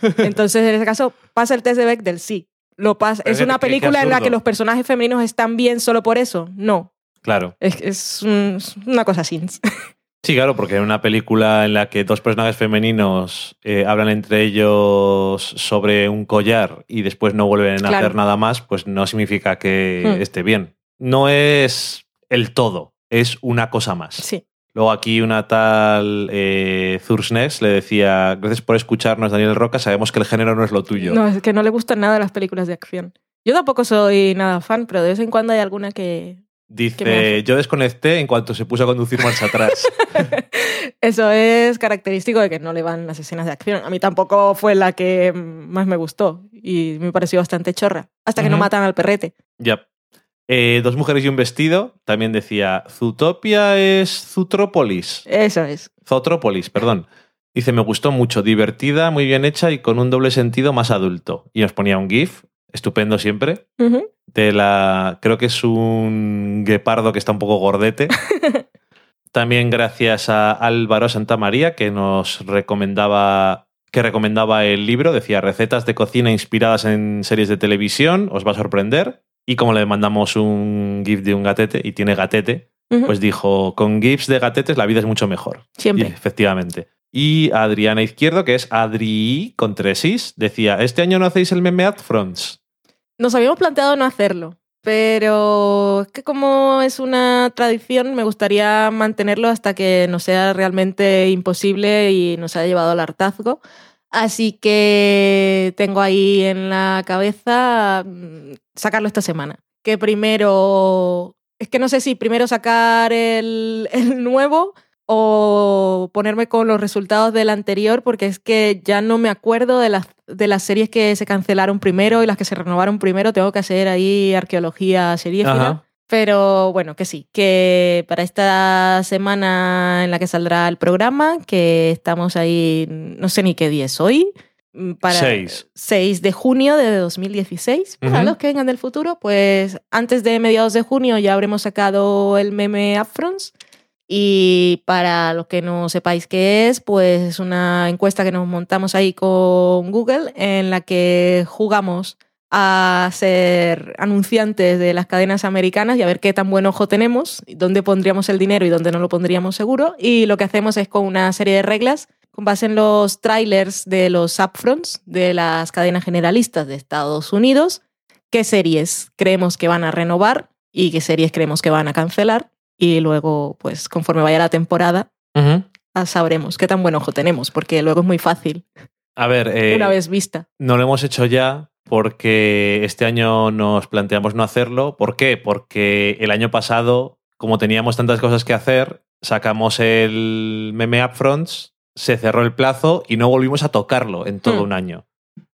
Entonces, en ese caso, ¿pasa el test de Bechdel? Sí. Lo pasa. ¿Es una película en la que los personajes femeninos están bien solo por eso? No. Claro. Es, es un- es una cosa así. Sí, claro, porque en una película en la que dos personajes femeninos eh, hablan entre ellos sobre un collar y después no vuelven a Claro. hacer nada más, pues no significa que Hmm. esté bien. No es el todo, es una cosa más. Sí. Luego aquí una tal eh, le decía, gracias por escucharnos, Daniel Roca, sabemos que el género no es lo tuyo. No, es que no le gustan nada las películas de acción. Yo tampoco soy nada fan, pero de vez en cuando hay alguna que... Dice, yo desconecté en cuanto se puso a conducir marcha atrás. Eso es característico de que no le van las escenas de acción. A mí tampoco fue la que más me gustó y me pareció bastante chorra. Hasta que no matan al perrete. Ya. Eh, dos mujeres y un vestido. También decía, Zootopia es Zutrópolis. Eso es. Zotrópolis, perdón. Dice, me gustó mucho, divertida, muy bien hecha y con un doble sentido más adulto. Y nos ponía un GIF, estupendo siempre, de la. Creo que es un guepardo que está un poco gordete. También gracias a Álvaro Santamaría, que nos recomendaba. Que recomendaba el libro, decía recetas de cocina inspiradas en series de televisión, os va a sorprender. Y como le mandamos un GIF de un gatete, y tiene gatete, pues dijo: con GIFs de gatetes la vida es mucho mejor. Y Siempre. efectivamente. Y Adriana Izquierdo, que es Adri con tres is, decía, este año no hacéis el meme Fronts. Nos habíamos planteado no hacerlo, pero es que como es una tradición, me gustaría mantenerlo hasta que nos sea realmente imposible y nos haya llevado al hartazgo. Así que tengo ahí en la cabeza mm, sacarlo esta semana. Que primero, es que no sé si primero sacar el, el nuevo o ponerme con los resultados del anterior, porque es que ya no me acuerdo de las, de las series que se cancelaron primero y las que se renovaron primero. Tengo que hacer ahí arqueología seriéfila. Pero bueno, que sí, que para esta semana en la que saldrá el programa, que estamos ahí, no sé ni qué día es hoy, mm, para Seis. 6 de junio de 2016. Para los que vengan del futuro, pues antes de mediados de junio ya habremos sacado el meme Upfronts. Y para los que no sepáis qué es, pues es una encuesta que nos montamos ahí con Google en la que jugamos a ser anunciantes de las cadenas americanas y a ver qué tan buen ojo tenemos, dónde pondríamos el dinero y dónde no lo pondríamos seguro. Y lo que hacemos es con una serie de reglas con base en los trailers de los upfronts de las cadenas generalistas de Estados Unidos, qué series creemos que van a renovar y qué series creemos que van a cancelar. Y luego, pues conforme vaya la temporada, ah, sabremos qué tan buen ojo tenemos, porque luego es muy fácil, A ver, eh, una vez vista. no lo hemos hecho ya porque este año nos planteamos no hacerlo. ¿Por qué? Porque el año pasado, como teníamos tantas cosas que hacer, sacamos el meme Upfronts, se cerró el plazo y no volvimos a tocarlo en todo Hmm. un año.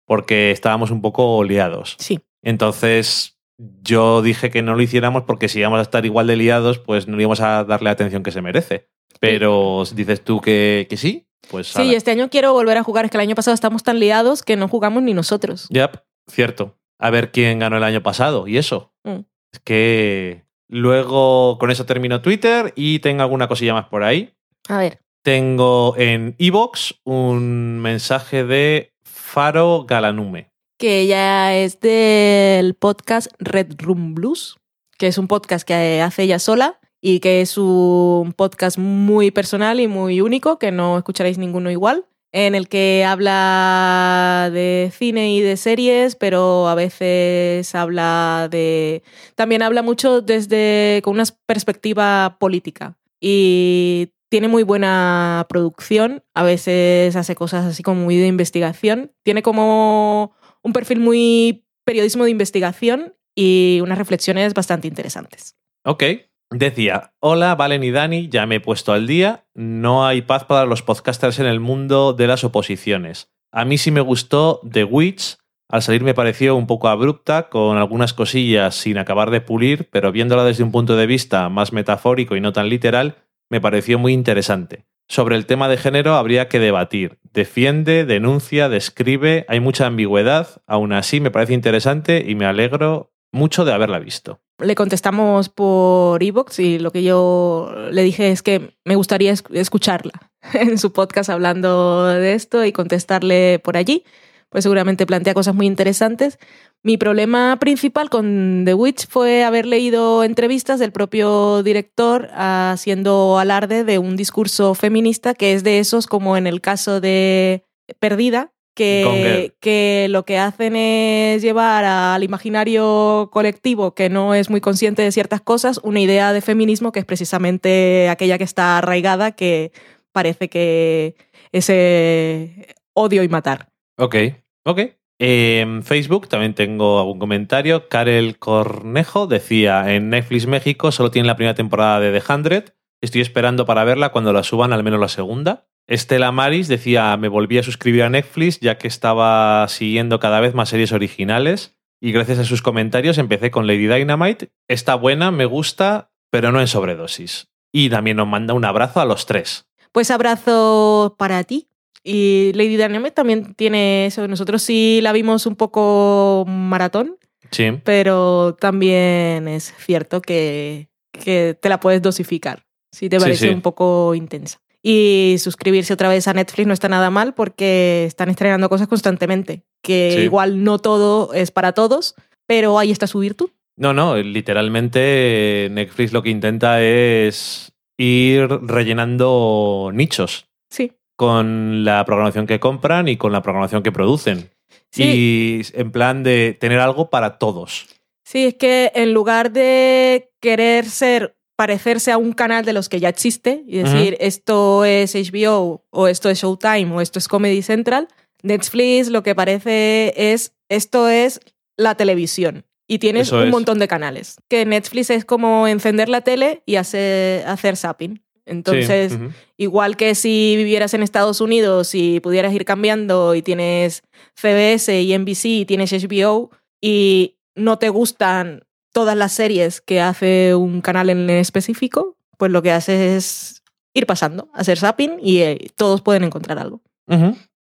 Porque estábamos un poco liados. Sí. Entonces, yo dije que no lo hiciéramos porque si íbamos a estar igual de liados, pues no íbamos a darle la atención que se merece. Pero si dices tú que, que sí, pues. Sí, ala. este año quiero volver a jugar. Es que el año pasado estamos tan liados que no jugamos ni nosotros. Yep, cierto. A ver quién ganó el año pasado y eso. Mm. Es que luego con eso termino Twitter y tengo alguna cosilla más por ahí. A ver. Tengo en Evox un mensaje de Faro Galanume. que ella es del podcast Red Room Blues, que es un podcast que hace ella sola y que es un podcast muy personal y muy único, que no escucharéis ninguno igual, en el que habla de cine y de series, pero a veces habla de... También habla mucho desde con una perspectiva política y tiene muy buena producción, a veces hace cosas así como muy de investigación, tiene como un perfil muy periodismo de investigación y unas reflexiones bastante interesantes. Ok. Decía, hola Valen y Dani, ya me he puesto al día. No hay paz para los podcasters en el mundo de las oposiciones. A mí sí me gustó The Witch. Al salir me pareció un poco abrupta, con algunas cosillas sin acabar de pulir, pero viéndola desde un punto de vista más metafórico y no tan literal, me pareció muy interesante. Sobre el tema de género habría que debatir. Defiende, denuncia, describe, hay mucha ambigüedad, aún así me parece interesante y me alegro mucho de haberla visto. Le contestamos por Evox y lo que yo le dije es que me gustaría esc- escucharla en su podcast hablando de esto y contestarle por allí, pues seguramente plantea cosas muy interesantes. Mi problema principal con The Witch fue haber leído entrevistas del propio director haciendo alarde de un discurso feminista que es de esos como en el caso de Perdida. Que, que lo que hacen es llevar al imaginario colectivo que no es muy consciente de ciertas cosas una idea de feminismo que es precisamente aquella que está arraigada que parece que ese odio y matar. Ok, ok. En Facebook también tengo algún comentario. Karel Cornejo decía, en Netflix México solo tiene la primera temporada de The Hundred. Estoy esperando para verla cuando la suban, al menos la segunda. Estela Maris decía, me volví a suscribir a Netflix ya que estaba siguiendo cada vez más series originales. Y gracias a sus comentarios empecé con Lady Dynamite. Está buena, me gusta, pero no en sobredosis. Y también nos manda un abrazo a los tres. Pues abrazo para ti. Y Lady Dynamite también tiene eso. Nosotros sí la vimos un poco maratón, Sí. pero también es cierto que, que te la puedes dosificar si te Sí, parece sí. un poco intensa. Y suscribirse otra vez a Netflix no está nada mal porque están estrenando cosas constantemente, que Sí. igual no todo es para todos, pero ahí está su virtud. No, no, literalmente Netflix lo que intenta es ir rellenando nichos Sí. con la programación que compran y con la programación que producen. Sí. Y en plan de tener algo para todos. Sí, es que en lugar de querer ser, parecerse a un canal de los que ya existe y decir esto es HBO o esto es Showtime o esto es Comedy Central, Netflix lo que parece es esto es la televisión y tienes Eso un es. montón de canales. Que Netflix es como encender la tele y hacer, hacer zapping. Entonces, Sí. Igual que si vivieras en Estados Unidos y pudieras ir cambiando y tienes CBS y NBC y tienes HBO y no te gustan todas las series que hace un canal en específico, pues lo que haces es ir pasando, hacer zapping y eh, todos pueden encontrar algo.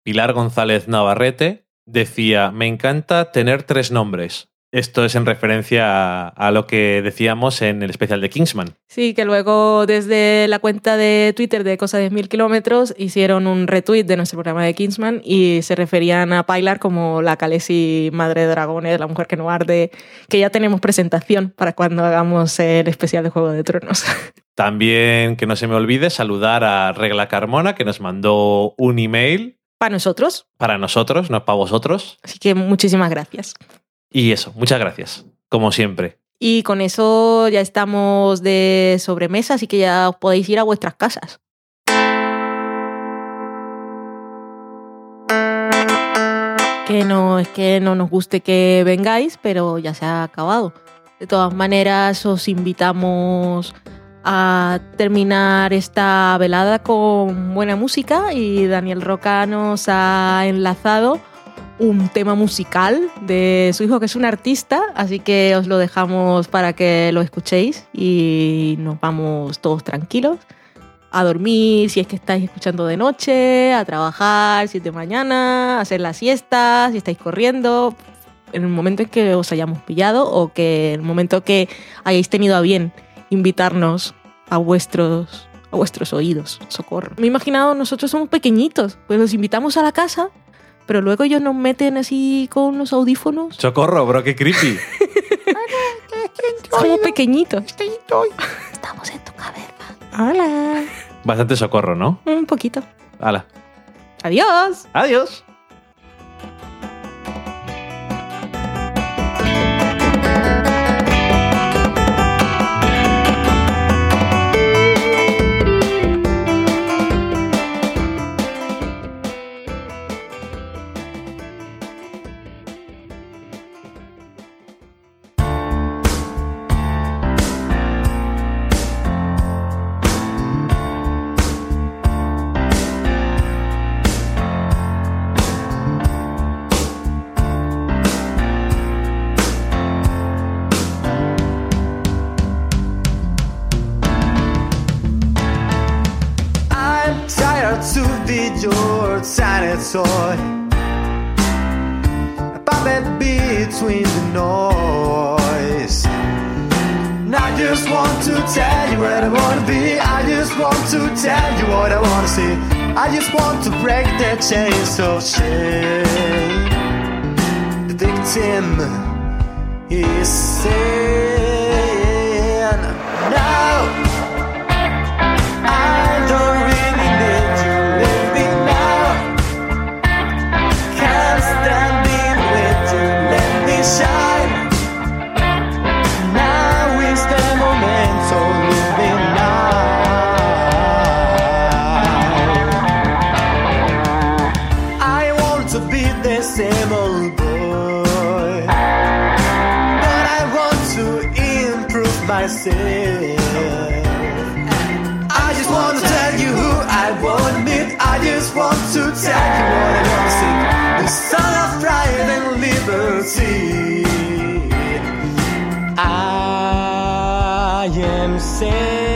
Pilar González Navarrete decía, me encanta tener tres nombres. Esto es en referencia a, a lo que decíamos en el especial de Kingsman. Sí, que luego desde la cuenta de Twitter de Cosa de Mil Kilómetros hicieron un retweet de nuestro programa de Kingsman y se referían a Pilar como la Calesi Madre de Dragones, la mujer que no arde, que ya tenemos presentación para cuando hagamos el especial de Juego de Tronos. También que no se me olvide saludar a Regla Carmona que nos mandó un email para nosotros, para nosotros, no para vosotros. así que muchísimas gracias. Y eso, muchas gracias, como siempre. Y con eso ya estamos de sobremesa, así que ya os podéis ir a vuestras casas. Que no es que no nos guste que vengáis, pero ya se ha acabado. De todas maneras, os invitamos a terminar esta velada con buena música y Daniel Roca nos ha enlazado un tema musical de su hijo que es un artista, así que os lo dejamos para que lo escuchéis y nos vamos todos tranquilos a dormir si es que estáis escuchando de noche, a trabajar si es de mañana, a hacer la siesta, si estáis corriendo, en el momento en que os hayamos pillado o que en el momento que hayáis tenido a bien invitarnos a vuestros a vuestros oídos, socorro. Me he imaginado, nosotros somos pequeñitos, pues los invitamos a la casa, pero luego ellos nos meten así con los audífonos. Socorro, bro, qué creepy. Somos pequeñitos. Estamos en tu cabeza. Hola. Bastante socorro, ¿no? Un poquito. Hala. Adiós. Adiós. Want to tell you what I wanna see. I just want to break the chains of shame. The victim is saying no. Want to tell you what I want to sing. The song of pride and liberty. I am saying